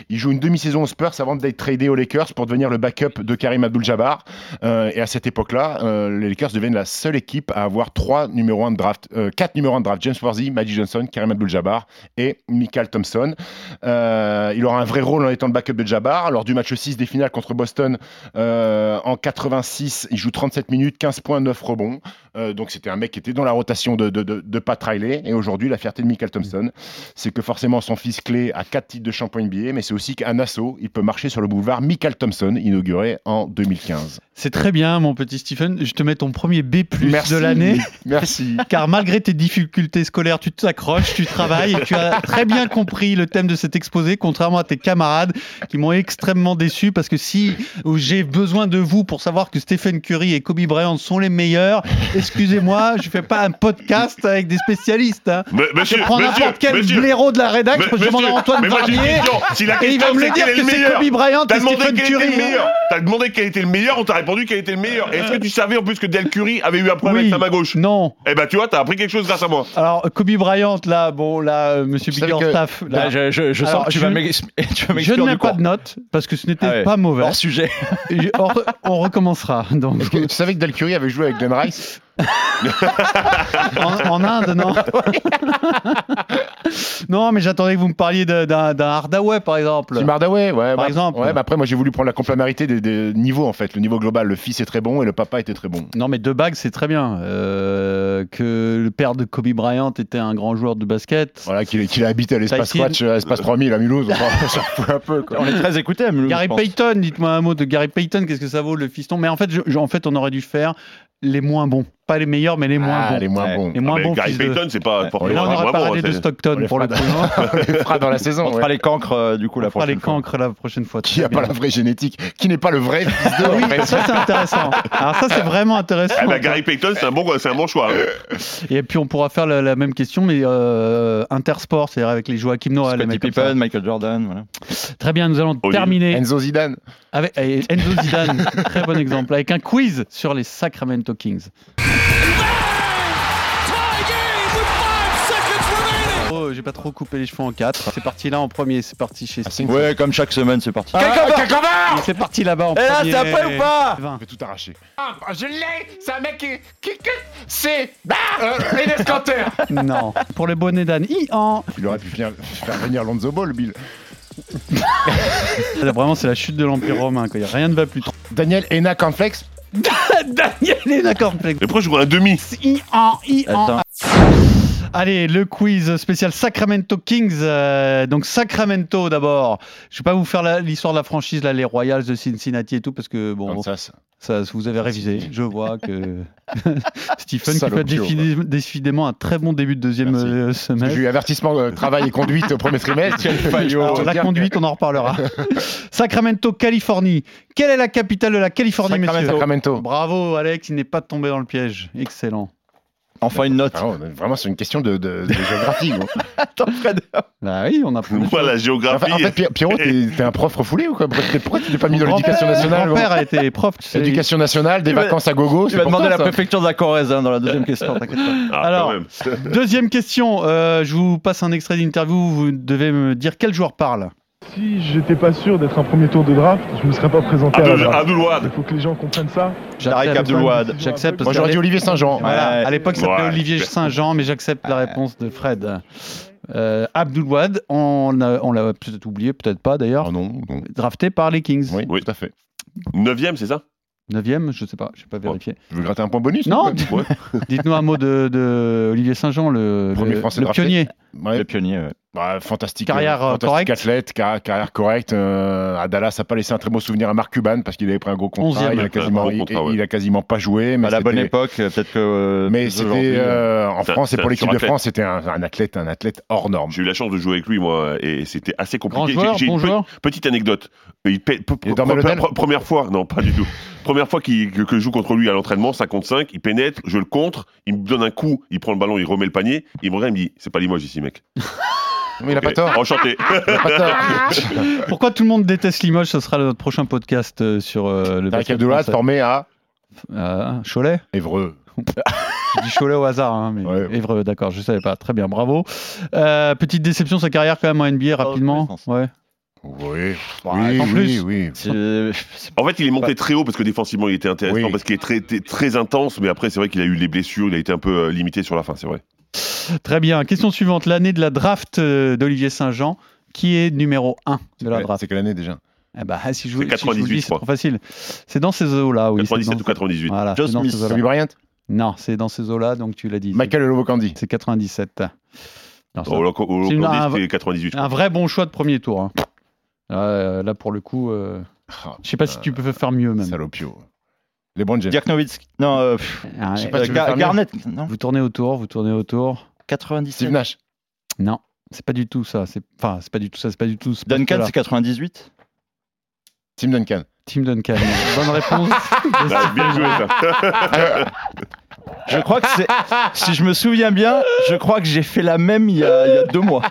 Il joue une demi-saison aux Spurs avant d'être tradé aux Lakers pour devenir le backup de Karim Abdul-Jabbar. Euh, et à cette époque-là, euh, les Lakers deviennent la seule équipe à avoir trois numéros 1 de draft, euh, quatre numéros 1 de draft. James Worthy, Magic Johnson, Karim Abdul-Jabbar et Michael Thompson. Euh, il aura un vrai rôle en étant le backup de Jabbar. Lors du match 6 des finales contre Boston euh, en 86, il joue 37 minutes, 15 points, 9 rebonds. Euh, donc c'était un mec qui était dans la rotation de, de, de, de Pat Riley. Et aujourd'hui, la fierté de Michael Thompson, c'est que forcément son fils clé a 4 titres de champion NBA, mais c'est aussi qu'à Nassau, il peut marcher sur le boulevard Michael Thompson, inauguré en 2015. C'est très bien, mon petit Stephen. Je te mets ton premier B+ Merci. de l'année. *laughs* Merci. *laughs* Car malgré tes difficultés scolaires, tu t'accroches, tu travailles et tu as très bien compris le thème de cet exposé, contrairement à tes camarades qui m'ont extrêmement déçu parce que si j'ai besoin de vous pour savoir que Stephen Curry et Kobe Bryant sont les meilleurs, excusez-moi, je fais pas un podcast avec des spécialistes. hein. Mais- Monsieur, je prends n'importe quel monsieur, blaireau de la rédac, Mais- je demande à Antoine Barnier question. Si la et il va me c'est le dire que le c'est meilleur Kobe Bryant T'as et demandé Stephen quel était Curry. le hein. meilleur. T'as demandé quel était le meilleur, on t'a répondu quel était le meilleur. Est-ce que tu savais en plus que Del Curry avait eu un problème Oui. avec sa main gauche? Non. Eh ben tu vois, t'as appris quelque chose grâce à moi. Alors, Kobe Bryant, là, bon, là, euh, monsieur Biggerstaff, là, Là, je, je- je Alors, sens que tu je- vas m'ex- tu vas je mets *laughs* pas de notes parce que ce n'était Ah ouais. pas mauvais. Hors sujet. On recommencera. Donc, tu savais que Del Curry avait joué avec Glenn Rice? En, en Inde, non *laughs* *laughs* Non, mais j'attendais que vous me parliez d'un Hardaway, par exemple. Tim Hardaway, ouais. Par bah, exemple. Ouais, bah après, moi, j'ai voulu prendre la complémentarité des, des niveaux, en fait. Le niveau global, le fils est très bon et le papa était très bon. Non, mais deux bagues, c'est très bien. Euh, que le père de Kobe Bryant était un grand joueur de basket. Voilà, qu'il a habité à l'espace. Squatch, à l'espace 3000 à Mulhouse. Un peu, quoi. On est très écoutés à Mulhouse, Gary je pense. Payton, dites-moi un mot de Gary Payton. Qu'est-ce que ça vaut le fiston? Mais en fait, je- je- en fait, on aurait dû faire les moins bons, pas les meilleurs, mais les moins Ah, bons. les moins bons. Les moins Ah, bons. Gary de- Payton, c'est pas forcément là, on moins pas parlé hein, de c'est- Stockton on les pour le coup. hein. *laughs* On les fera dans la saison. On ouais. fera les cancres euh, du coup la On fera les prochaine fois. cancres la prochaine fois. *laughs* Qui n'a pas la vraie génétique, qui n'est pas le vrai fils de. *laughs* Oui, ça c'est intéressant. Alors ça c'est vraiment intéressant. Eh ben, Gary Payton, c'est un bon, c'est un bon choix. hein. Et puis on pourra faire la, la même question, mais euh, intersport, c'est-à-dire avec les Joachim Noah, les ça. Pippen, Michael Jordan, voilà. Très bien, nous allons terminer Enzo Zidane. avec Enzo Zidane, très bon exemple, avec un quiz sur les Sacramento Kings. J'ai pas trop coupé les cheveux en quatre. C'est parti là en premier, c'est parti chez Ah, une- Ouais, comme chaque semaine, c'est parti. Et C'est parti là-bas en Et là, premier. c'est après ou pas Je 20. vais tout arracher. Je l'ai C'est un mec qui. qui, qui- c'est. Euh, Enes Kanter *laughs* Non. Pour le bonnet d'âne. Ian. Il aurait pu venir- faire venir Lonzo Ball, Bill. Là, Vraiment, c'est la chute de l'Empire romain. Quoi. Y a rien ne va plus trop. Daniel Ena Cornflex. *laughs* Daniel est d'accord. Mais pourquoi je vois un demi Ian, Ian. Attends. Allez, le quiz spécial Sacramento Kings. Euh, donc Sacramento d'abord. Je vais pas vous faire l'histoire de la franchise, là, les Royals de Cincinnati et tout, parce que bon, ça, vous avez révisé. Je vois que *laughs* Stephen qui fait décidément un très bon début de deuxième euh, J'ai semestre. eu avertissement euh, travail et conduite au premier trimestre. *laughs* Alors, la conduite, on en reparlera. Sacramento, Californie. Quelle est la capitale de la Californie, messieurs? Sacramento. Bravo, Alex, il n'est pas tombé dans le piège. Excellent. Enfin une note. Ah, vraiment, c'est une question de, de- de géographie. gros. *laughs* Attends, Fred. Bah oui, on a pris. Moi, la En géographie. fait, en fait, Pierre- Pierrot, t'es t'es un prof refoulé ou quoi? Pourquoi Pourquoi tu t'es pas mis dans l'éducation nationale Mon grand-père a été prof, tu sais. Éducation nationale, des Tu vas- vacances à gogo. Tu vas demander la préfecture de la Corrèze hein, dans la deuxième question, *laughs* t'inquiète pas. Ah, Alors, quand même. *laughs* Deuxième question. euh, je vous passe un extrait d'interview. Vous devez me dire quel joueur parle. Si j'étais pas sûr d'être un premier tour de draft, je me serais pas présenté à la Abdul, draft. Abdul Wahab. Il faut que les gens comprennent ça. J'accepte. Abdelouad. J'accepte. parce Moi, j'aurais dit Olivier Saint-Jean. Voilà, Ouais. à l'époque, ça s'appelait Ouais, Olivier. Saint-Jean, mais j'accepte la réponse de Fred. Euh, Abdul-Wad, on, a- on l'a peut-être oublié, peut-être pas d'ailleurs, Oh non, non. drafté par les Kings. Oui, Oui. tout à fait. Neuvième, c'est ça? Neuvième, je sais pas, je n'ai pas vérifié. Tu veux gratter un point bonus Non, *laughs* Dites-nous un mot de, de Olivier Saint-Jean, le, Premier le- Français le pionnier. Le pionnier. Bah, fantastique. Carrière, euh, fantastique athlète, car- carrière correcte. euh, à Dallas, ça n'a pas laissé un très beau souvenir à Marc Cuban parce qu'il avait pris un gros contrat. Il a, quasiment, il- contrat, ouais. il a quasiment pas joué. Mais À la bonne époque, peut-être que. euh, Mais c'était euh, euh, en France et pour l'équipe de. France, c'était un, un athlète, un athlète hors norme. J'ai eu la chance de jouer avec lui, moi, et c'était assez Grand compliqué. joueur, J'ai- une pe- petite anecdote. Il paie- pe- Il est dans pre- Melodel pre- première fois, non, pas du tout. Première fois qu'il- que, que je joue contre lui à l'entraînement, 55, il pénètre, je le contre, il me donne un coup, il prend le ballon, il remet le panier, il me regarde, il me dit C'est pas Limoges ici, mec. Mais il a pas Ok, tort. Enchanté. Il a pas tort. *laughs* Pourquoi tout le monde déteste Limoges Ce sera notre prochain podcast euh, sur euh, le Abdoulad français. formé à Euh, Cholet Évreux. *laughs* Je dis Cholet au hasard, hein, mais Ouais. Évreux, d'accord, je savais pas. Très bien, bravo. Euh, petite déception, sa carrière quand même en NBA rapidement. reconnaissance. Ouais. Oui, Bah, oui, en oui, plus. oui. c'est- En fait, il est monté très haut parce que défensivement, il était intéressant, Oui. parce qu'il est très, intense, mais après, c'est vrai qu'il a eu les blessures, il a été un peu euh, limité sur la fin, c'est vrai. Très bien. Question suivante. L'année de la draft euh, d'Olivier Saint-Jean, qui est numéro 1 de la draft C'est quelle année déjà? Eh bah, si je vous, C'est si je vous le 98, dis, je c'est trop facile. C'est dans ces eaux-là, oui. c'est 97 dans- ou 98. Voilà, Joe Smith. Kobe Bryant? Non, c'est dans ces eaux-là, donc tu l'as dit. Michael Lobocandi. C'est 97. Non, ça- Au Loco- au C'est une- Locandi, un- c'était 98. je un vrai bon choix de premier tour. hein. Euh, là, pour le coup, euh, Ah, je sais pas si tu peux faire mieux même. Salopio. LeBron James. Dirk Nowitzki. Non, euh, pff, Ah, Je sais pas euh, si tu veux Gar- faire mieux. Garnett. Non, Vous tournez autour, vous tournez autour. 97. Steve Nash. Non, c'est pas du tout ça. C'est enfin, c'est pas du tout ça. C'est pas du tout. ce Duncan, poste-là. c'est 98. Tim Duncan. Tim Duncan. Bonne réponse. de Ah, bien joué, ça. *laughs* Je crois que c'est. *laughs* si je me souviens bien, je crois que j'ai fait la même il y a, il y a deux mois.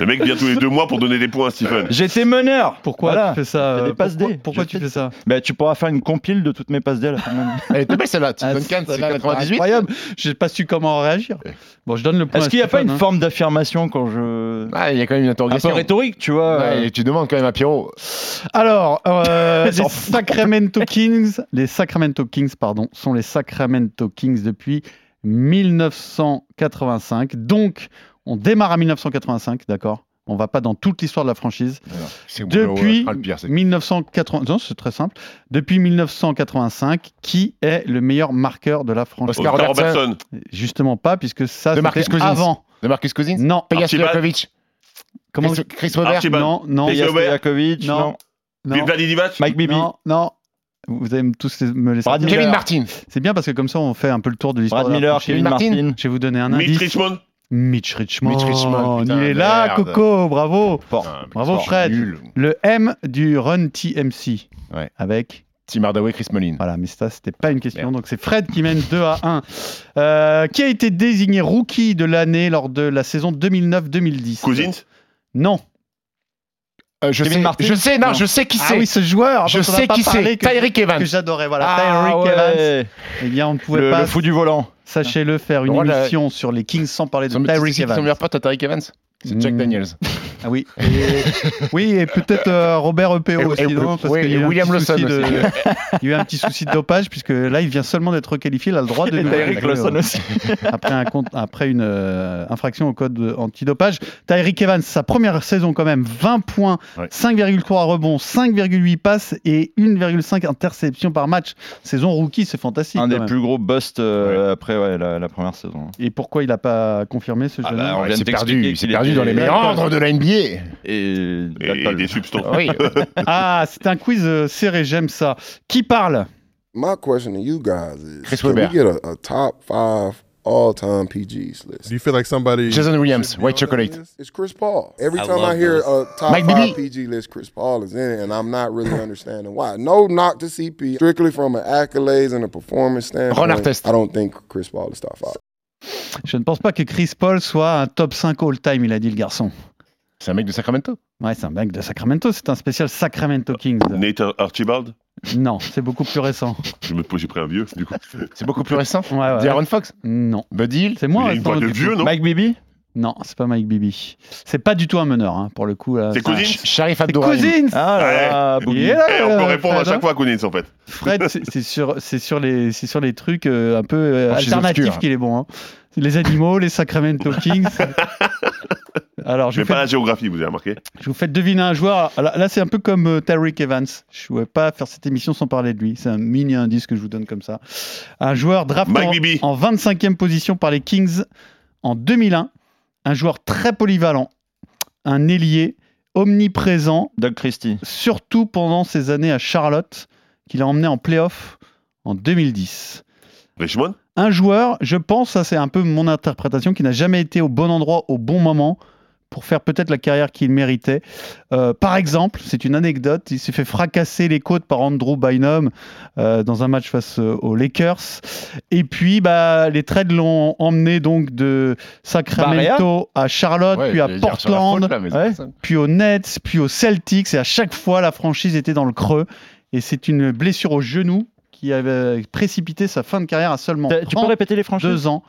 Le mec vient tous les deux mois pour donner des points à Stephen. J'étais meneur. Pourquoi Voilà. tu fais ça fais des euh, passes Pourquoi, D. pourquoi Je tu fais- fais ça Bah, tu pourras faire une compile de toutes mes passes D à la fin de l'année. Elle était belle celle-là. Tim Ah, Duncan, c'est celle-là, 98. Incroyable. J'ai pas su comment réagir. Bon, je donne le point. Est-ce qu'il n'y a pas une hein. forme d'affirmation quand je. Ah, il y a quand même une Un peu interrogation. rhétorique, tu vois. Ouais, et tu demandes quand même à Pierrot. Alors, euh, *laughs* les Sacramento Kings, les Sacramento Kings, pardon, sont les Sacramento Kings depuis 1985. Donc, on démarre à 1985, d'accord? On va pas dans toute l'histoire de la franchise. C'est Depuis le pire. c'est- 1980, non, c'est très simple. Depuis 1985, qui est le meilleur marqueur de la franchise? Oscar Oscar Robertson. Robertson. Justement pas, puisque ça, c'était avant. De Marcus Cousins? Non, Peja Archibald. Stojakovic. comment Chris, Chris Webber? Archibald. Non, non, Peja. Stojakovic, Non. Mike Bibi. non, non. Vous allez tous les- me laisser. Brad dire. Miller. Kevin Martin. C'est bien parce que comme ça, on fait un peu le tour de l'histoire. Brad de Miller. Kevin Martin. Martin. Je vais vous donner un Mitch indice. Richmond. Mitch Richmond. Mitch Richmond, putain, Il est là, merde. Coco, bravo. Bravo, fort, Fred. Nul. Le M du Run TMC. Ouais. Avec. Tim Hardaway, Chris Mullin. Voilà, mais ça, c'était pas une question. Merde. Donc, c'est Fred qui mène 2 à 1. Euh, qui a été désigné rookie de l'année lors de la saison 2009-2010 Cousins? Non. Euh, je, Kevin sais, Martin je sais, non, Non. je sais qui Ah c'est. oui, ce joueur. je sais pas qui c'est. que- Tyreek Que Evans. j'adorais. Voilà, Ah, Tyreek Evans. Eh bien, on ne pouvait Le, pas, le fou du volant. sachez-le, faire une la- émission sur les Kings sans parler de Son, Tyreek c'est qui son Evans. meilleur pote à Tyreek Evans? C'est Jack Mm. Daniels. *laughs* Ah oui. Et, oui, et peut-être euh, Robert EPO Et- aussi, et- non Parce oui, qu'il y a eu William Lawson de- aussi. *laughs* Il y a eu un petit souci de dopage, puisque là, il vient seulement d'être requalifié. Il a le droit de. Et nouveau Tyreek jouer, Lawson euh, aussi. *laughs* après, un compte, après une euh, infraction au code antidopage. Tyreek Evans, sa première saison quand même, 20 points, Ouais. 5,3 rebonds, 5,8 passes et 1,5 interceptions par match. Saison rookie, c'est fantastique. Un des même. plus gros busts euh, après ouais, la, la première saison. Et pourquoi il n'a pas confirmé ce Ah jeune bah, homme on Ouais, vient c'est perdu, c'est perdu dans les était- méandres de la NBA. Et, Et, et des substances. Oui. *laughs* Ah, c'est un quiz euh, serré, j'aime ça. Qui parle My question to you guys is: Chris Can we get a, a top five all-time PGs list? Do you feel like somebody? Jason Williams, White Chocolate. It's Chris Paul. Every I time I hear those. a top Mike five Bibby. PG list, Chris Paul is in it, and I'm not really understanding why. No knock to CP, strictly from an accolades and a performance standpoint. Ron Artest. I don't think Chris Paul is top five. Je ne pense pas que Chris Paul soit un top 5 all-time, il a dit le garçon. C'est un mec de Sacramento. Ouais, c'est un mec de Sacramento, c'est un spécial Sacramento Kings. Nate Archibald Non, c'est beaucoup plus récent. Je me- J'ai pris un vieux, du coup. C'est beaucoup plus récent. Ouais, ouais. D'Aaron Fox. Non. Buddy Hill. C'est moins Il y a une récent. voix de du coup. vieux, non? Mike Bibby Non, c'est pas Mike Bibby. C'est pas du tout un meneur, hein, pour le coup. C'est Cousins Sh- Sharif Abdourahim. Cousins Ah là là, Eh, on peut répondre à Fred, chaque fois à Cousins, en fait. Fred, c'est sur, sur, les, sur les trucs euh, un peu euh, Franchise alternatifs qu'il est bon. hein. Les animaux, les Sacramento Kings. *laughs* Alors, je Mais vous, pas la géographie, vous avez remarqué je vous fais deviner un joueur. Là, là, c'est un peu comme euh, Evans. Je ne pouvais pas faire cette émission sans parler de lui. C'est un mini indice que je vous donne comme ça. Un joueur drafté en, en 25e position par les Kings en 2001. Un joueur très polyvalent. Un ailier omniprésent, Doug Christie. surtout pendant ses années à Charlotte, qu'il a emmené en playoff en 2010 Richmond? Un joueur, je pense, ça c'est un peu mon interprétation, qui n'a jamais été au bon endroit au bon moment pour faire peut-être la carrière qu'il méritait. Euh, par exemple, c'est une anecdote, il s'est fait fracasser les côtes par Andrew Bynum euh, dans un match face aux Lakers. Et puis, bah, les trades l'ont emmené donc de Sacramento à Charlotte, Ouais, puis à Portland, faute, là, Ouais. puis aux Nets, puis aux Celtics, et à chaque fois, la franchise était dans le creux. Et c'est une blessure au genou qui avait précipité sa fin de carrière à seulement Tu peux 30 répéter les franchises? deux ans.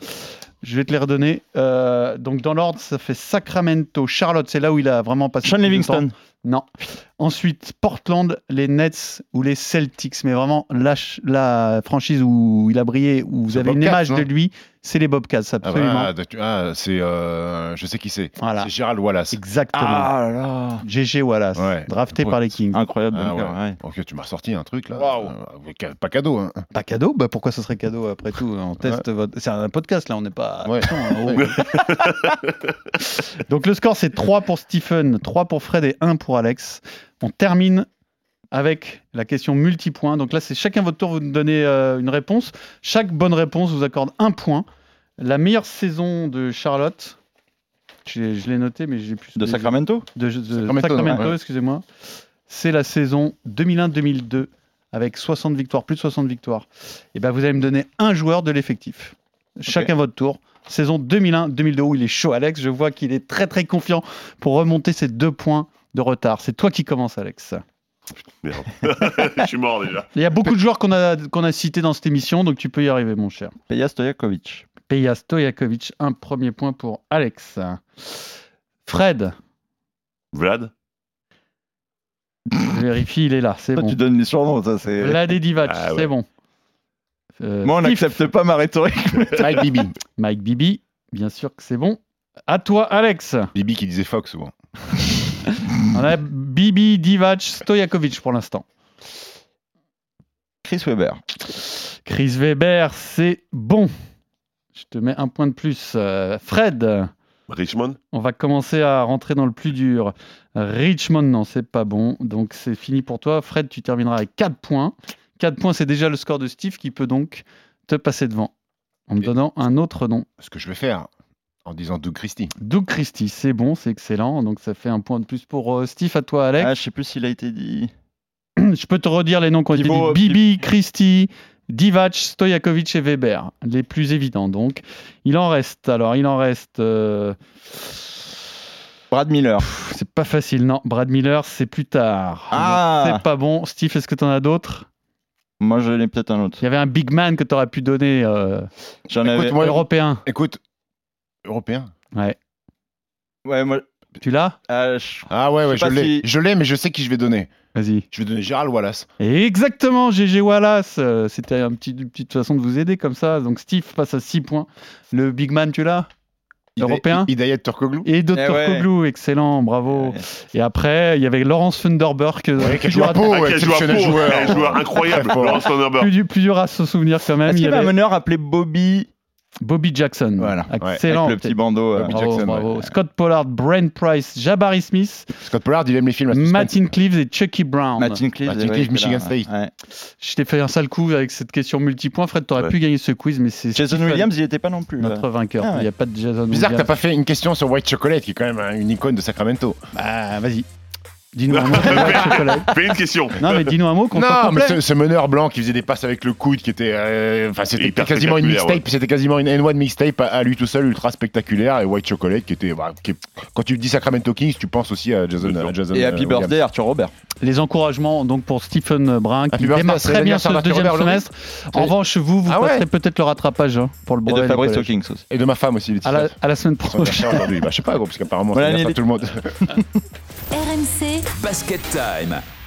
Je vais te les redonner. Euh, donc dans l'ordre, ça fait Sacramento, Charlotte, c'est là où il a vraiment passé. Sean Livingston. Non. Ensuite, Portland, les Nets ou les Celtics. Mais vraiment, la, ch- la franchise où il a brillé, où vous avez une image de lui, c'est les Bobcats, Ah, absolument. bah, ah, tu- ah, c'est. euh, je sais qui c'est. Voilà. C'est Gérald Wallace. Exactement. Ah là là. GG Wallace, Ouais. drafté Ouais. par les Kings. Incroyable. Ah, ouais. ouais. Ok, tu m'as ressorti un truc là. Waouh. Euh, pas cadeau, hein. Pas cadeau? Bah Pourquoi ce serait cadeau après tout? On teste votre... C'est un podcast là, on n'est pas. *laughs* *laughs* Donc le score c'est 3 pour Stephen, 3 pour Fred et 1 pour Alex. On termine avec la question multipoint. Donc là c'est chacun votre tour, vous nous donnez euh, une réponse. Chaque bonne réponse vous accorde un point. La meilleure saison de Charlotte, je l'ai noté mais j'ai plus De Sacramento de, de Sacramento, Sacramento, ouais. excusez-moi. C'est la saison 2001-2002 avec 60 victoires, plus de 60 victoires. Et ben vous allez me donner un joueur de l'effectif. Chacun votre tour. Saison 2001-2002 où il est chaud, Alex. Je vois qu'il est très très confiant pour remonter ces deux points de retard. C'est toi qui commences, Alex. Merde. *laughs* Je suis mort déjà. Il y a beaucoup de joueurs qu'on a, qu'on a cités dans cette émission, donc tu peux y arriver, mon cher. Peja Stojakovic. Peja Stojakovic, un premier point pour Alex. Fred, Vlad je vérifie, il est là, c'est Toi, bon. tu donnes les surnoms, ça c'est. Vlad et Divac, Ah ouais. c'est bon. Euh, Moi, on n'accepte pas ma rhétorique. *laughs* Mike Bibi. Mike Bibi, bien sûr que c'est bon. À toi, Alex. Bibi qui disait Fox souvent. *laughs* *laughs* On a Bibi, Divac, Stojakovic pour l'instant. Chris Weber. Chris Weber, c'est bon. Je te mets un point de plus. Euh, Fred, Richmond on va commencer à rentrer dans le plus dur. Richmond, non, c'est pas bon. Donc c'est fini pour toi. Fred, tu termineras avec 4 points. 4 points, c'est déjà le score de Steve qui peut donc te passer devant en me Et- donnant un autre nom. Ce que je vais faire en disant Doug Christie. Doug Christie, c'est bon, c'est excellent. Donc ça fait un point de plus pour euh, Steve. À toi, Alex. Ah, je sais plus s'il a été dit. *clears throat* Je peux te redire les noms été Thibaut, dit. Bibi, Christie, Divac, Stojakovic et Weber. Les plus évidents. Donc, il en reste. Alors, il en reste. euh, Brad Miller. C'est pas facile, non. Brad Miller, c'est plus tard. Ah. C'est pas bon. Steve, est-ce que tu en as d'autres? Moi, je l'ai peut-être un autre. Il y avait un big man que tu aurais pu donner euh, J'en Écoute, avais. moi- européen. Écoute, européen. Ouais. Ouais, moi, Tu l'as? Euh, je- Ah ouais, ouais, Je l'ai. si- Je l'ai, mais je sais qui je vais donner. Vas-y. Je vais donner Gérald Wallace. Exactement, GG Wallace. Euh, C'était un petit- une petite façon de vous aider comme ça. Donc Steve passe à 6 points. Le big man, tu l'as? Européen? Hidayat Turkoglu. Et Dr. Eh ouais. Koglou, excellent, bravo. Ouais. Et après, il y avait Laurence Thunderberg. euh, Ouais, qui a plus, joué dur à à, Pau, Ah, joueur, exceptionnel joueur. joueur incroyable. *laughs* Laurence Thunderberg. plus, du- plus dur à se souvenir quand même. Est-ce Il qu'il y y avait un meneur appelé Bobby Bobby Jackson. Voilà. Excellent. avec le petit bandeau euh, Bobby Bravo, Jackson, bravo. ouais. Scott Pollard, Brent Price, Jabari Smith, Scott Pollard, il aime les films. Martin Cleaves et Chucky Brown. Martin Cleaves, Martin Michigan State. ouais. Je t'ai fait un sale coup avec cette question multipoint. Fred, t'aurais Ouais. pu gagner ce quiz, mais c'est Jason Stephen, Williams, il était pas non plus. là. notre vainqueur. Ah ouais. Il n'y a pas de Jason Bizarre que t'as Williams. pas fait une question sur White Chocolate, qui est quand même hein, une icône de Sacramento. Bah, vas-y. Dis-nous un mot. *laughs* Fais une question. Non, mais dis-nous un mot qu'on Non, mais ce, ce meneur blanc qui faisait des passes avec le coude, qui était, euh, enfin, c'était quasiment une mixtape, c'était quasiment une N1 mixtape à, à lui tout seul, ultra spectaculaire, et White Chocolate qui était, bah, qui est- quand tu dis Sacramento Kings, tu penses aussi à Jason, à Jason Et euh, Happy Williams. Birthday, Arthur Robert. Les encouragements donc pour Stephen Brun qui démarre très bien ce deuxième Robert, semestre. En revanche, vous, vous Ah ouais passerez peut-être le rattrapage hein, pour le Et brevet de du Fabrice. Hawkins aussi. Et de ma femme aussi, les À la, à la semaine prochaine. Bah, je sais pas, gros, parce qu'apparemment, c'est tout le monde. *laughs* *laughs* RMC Basket Time.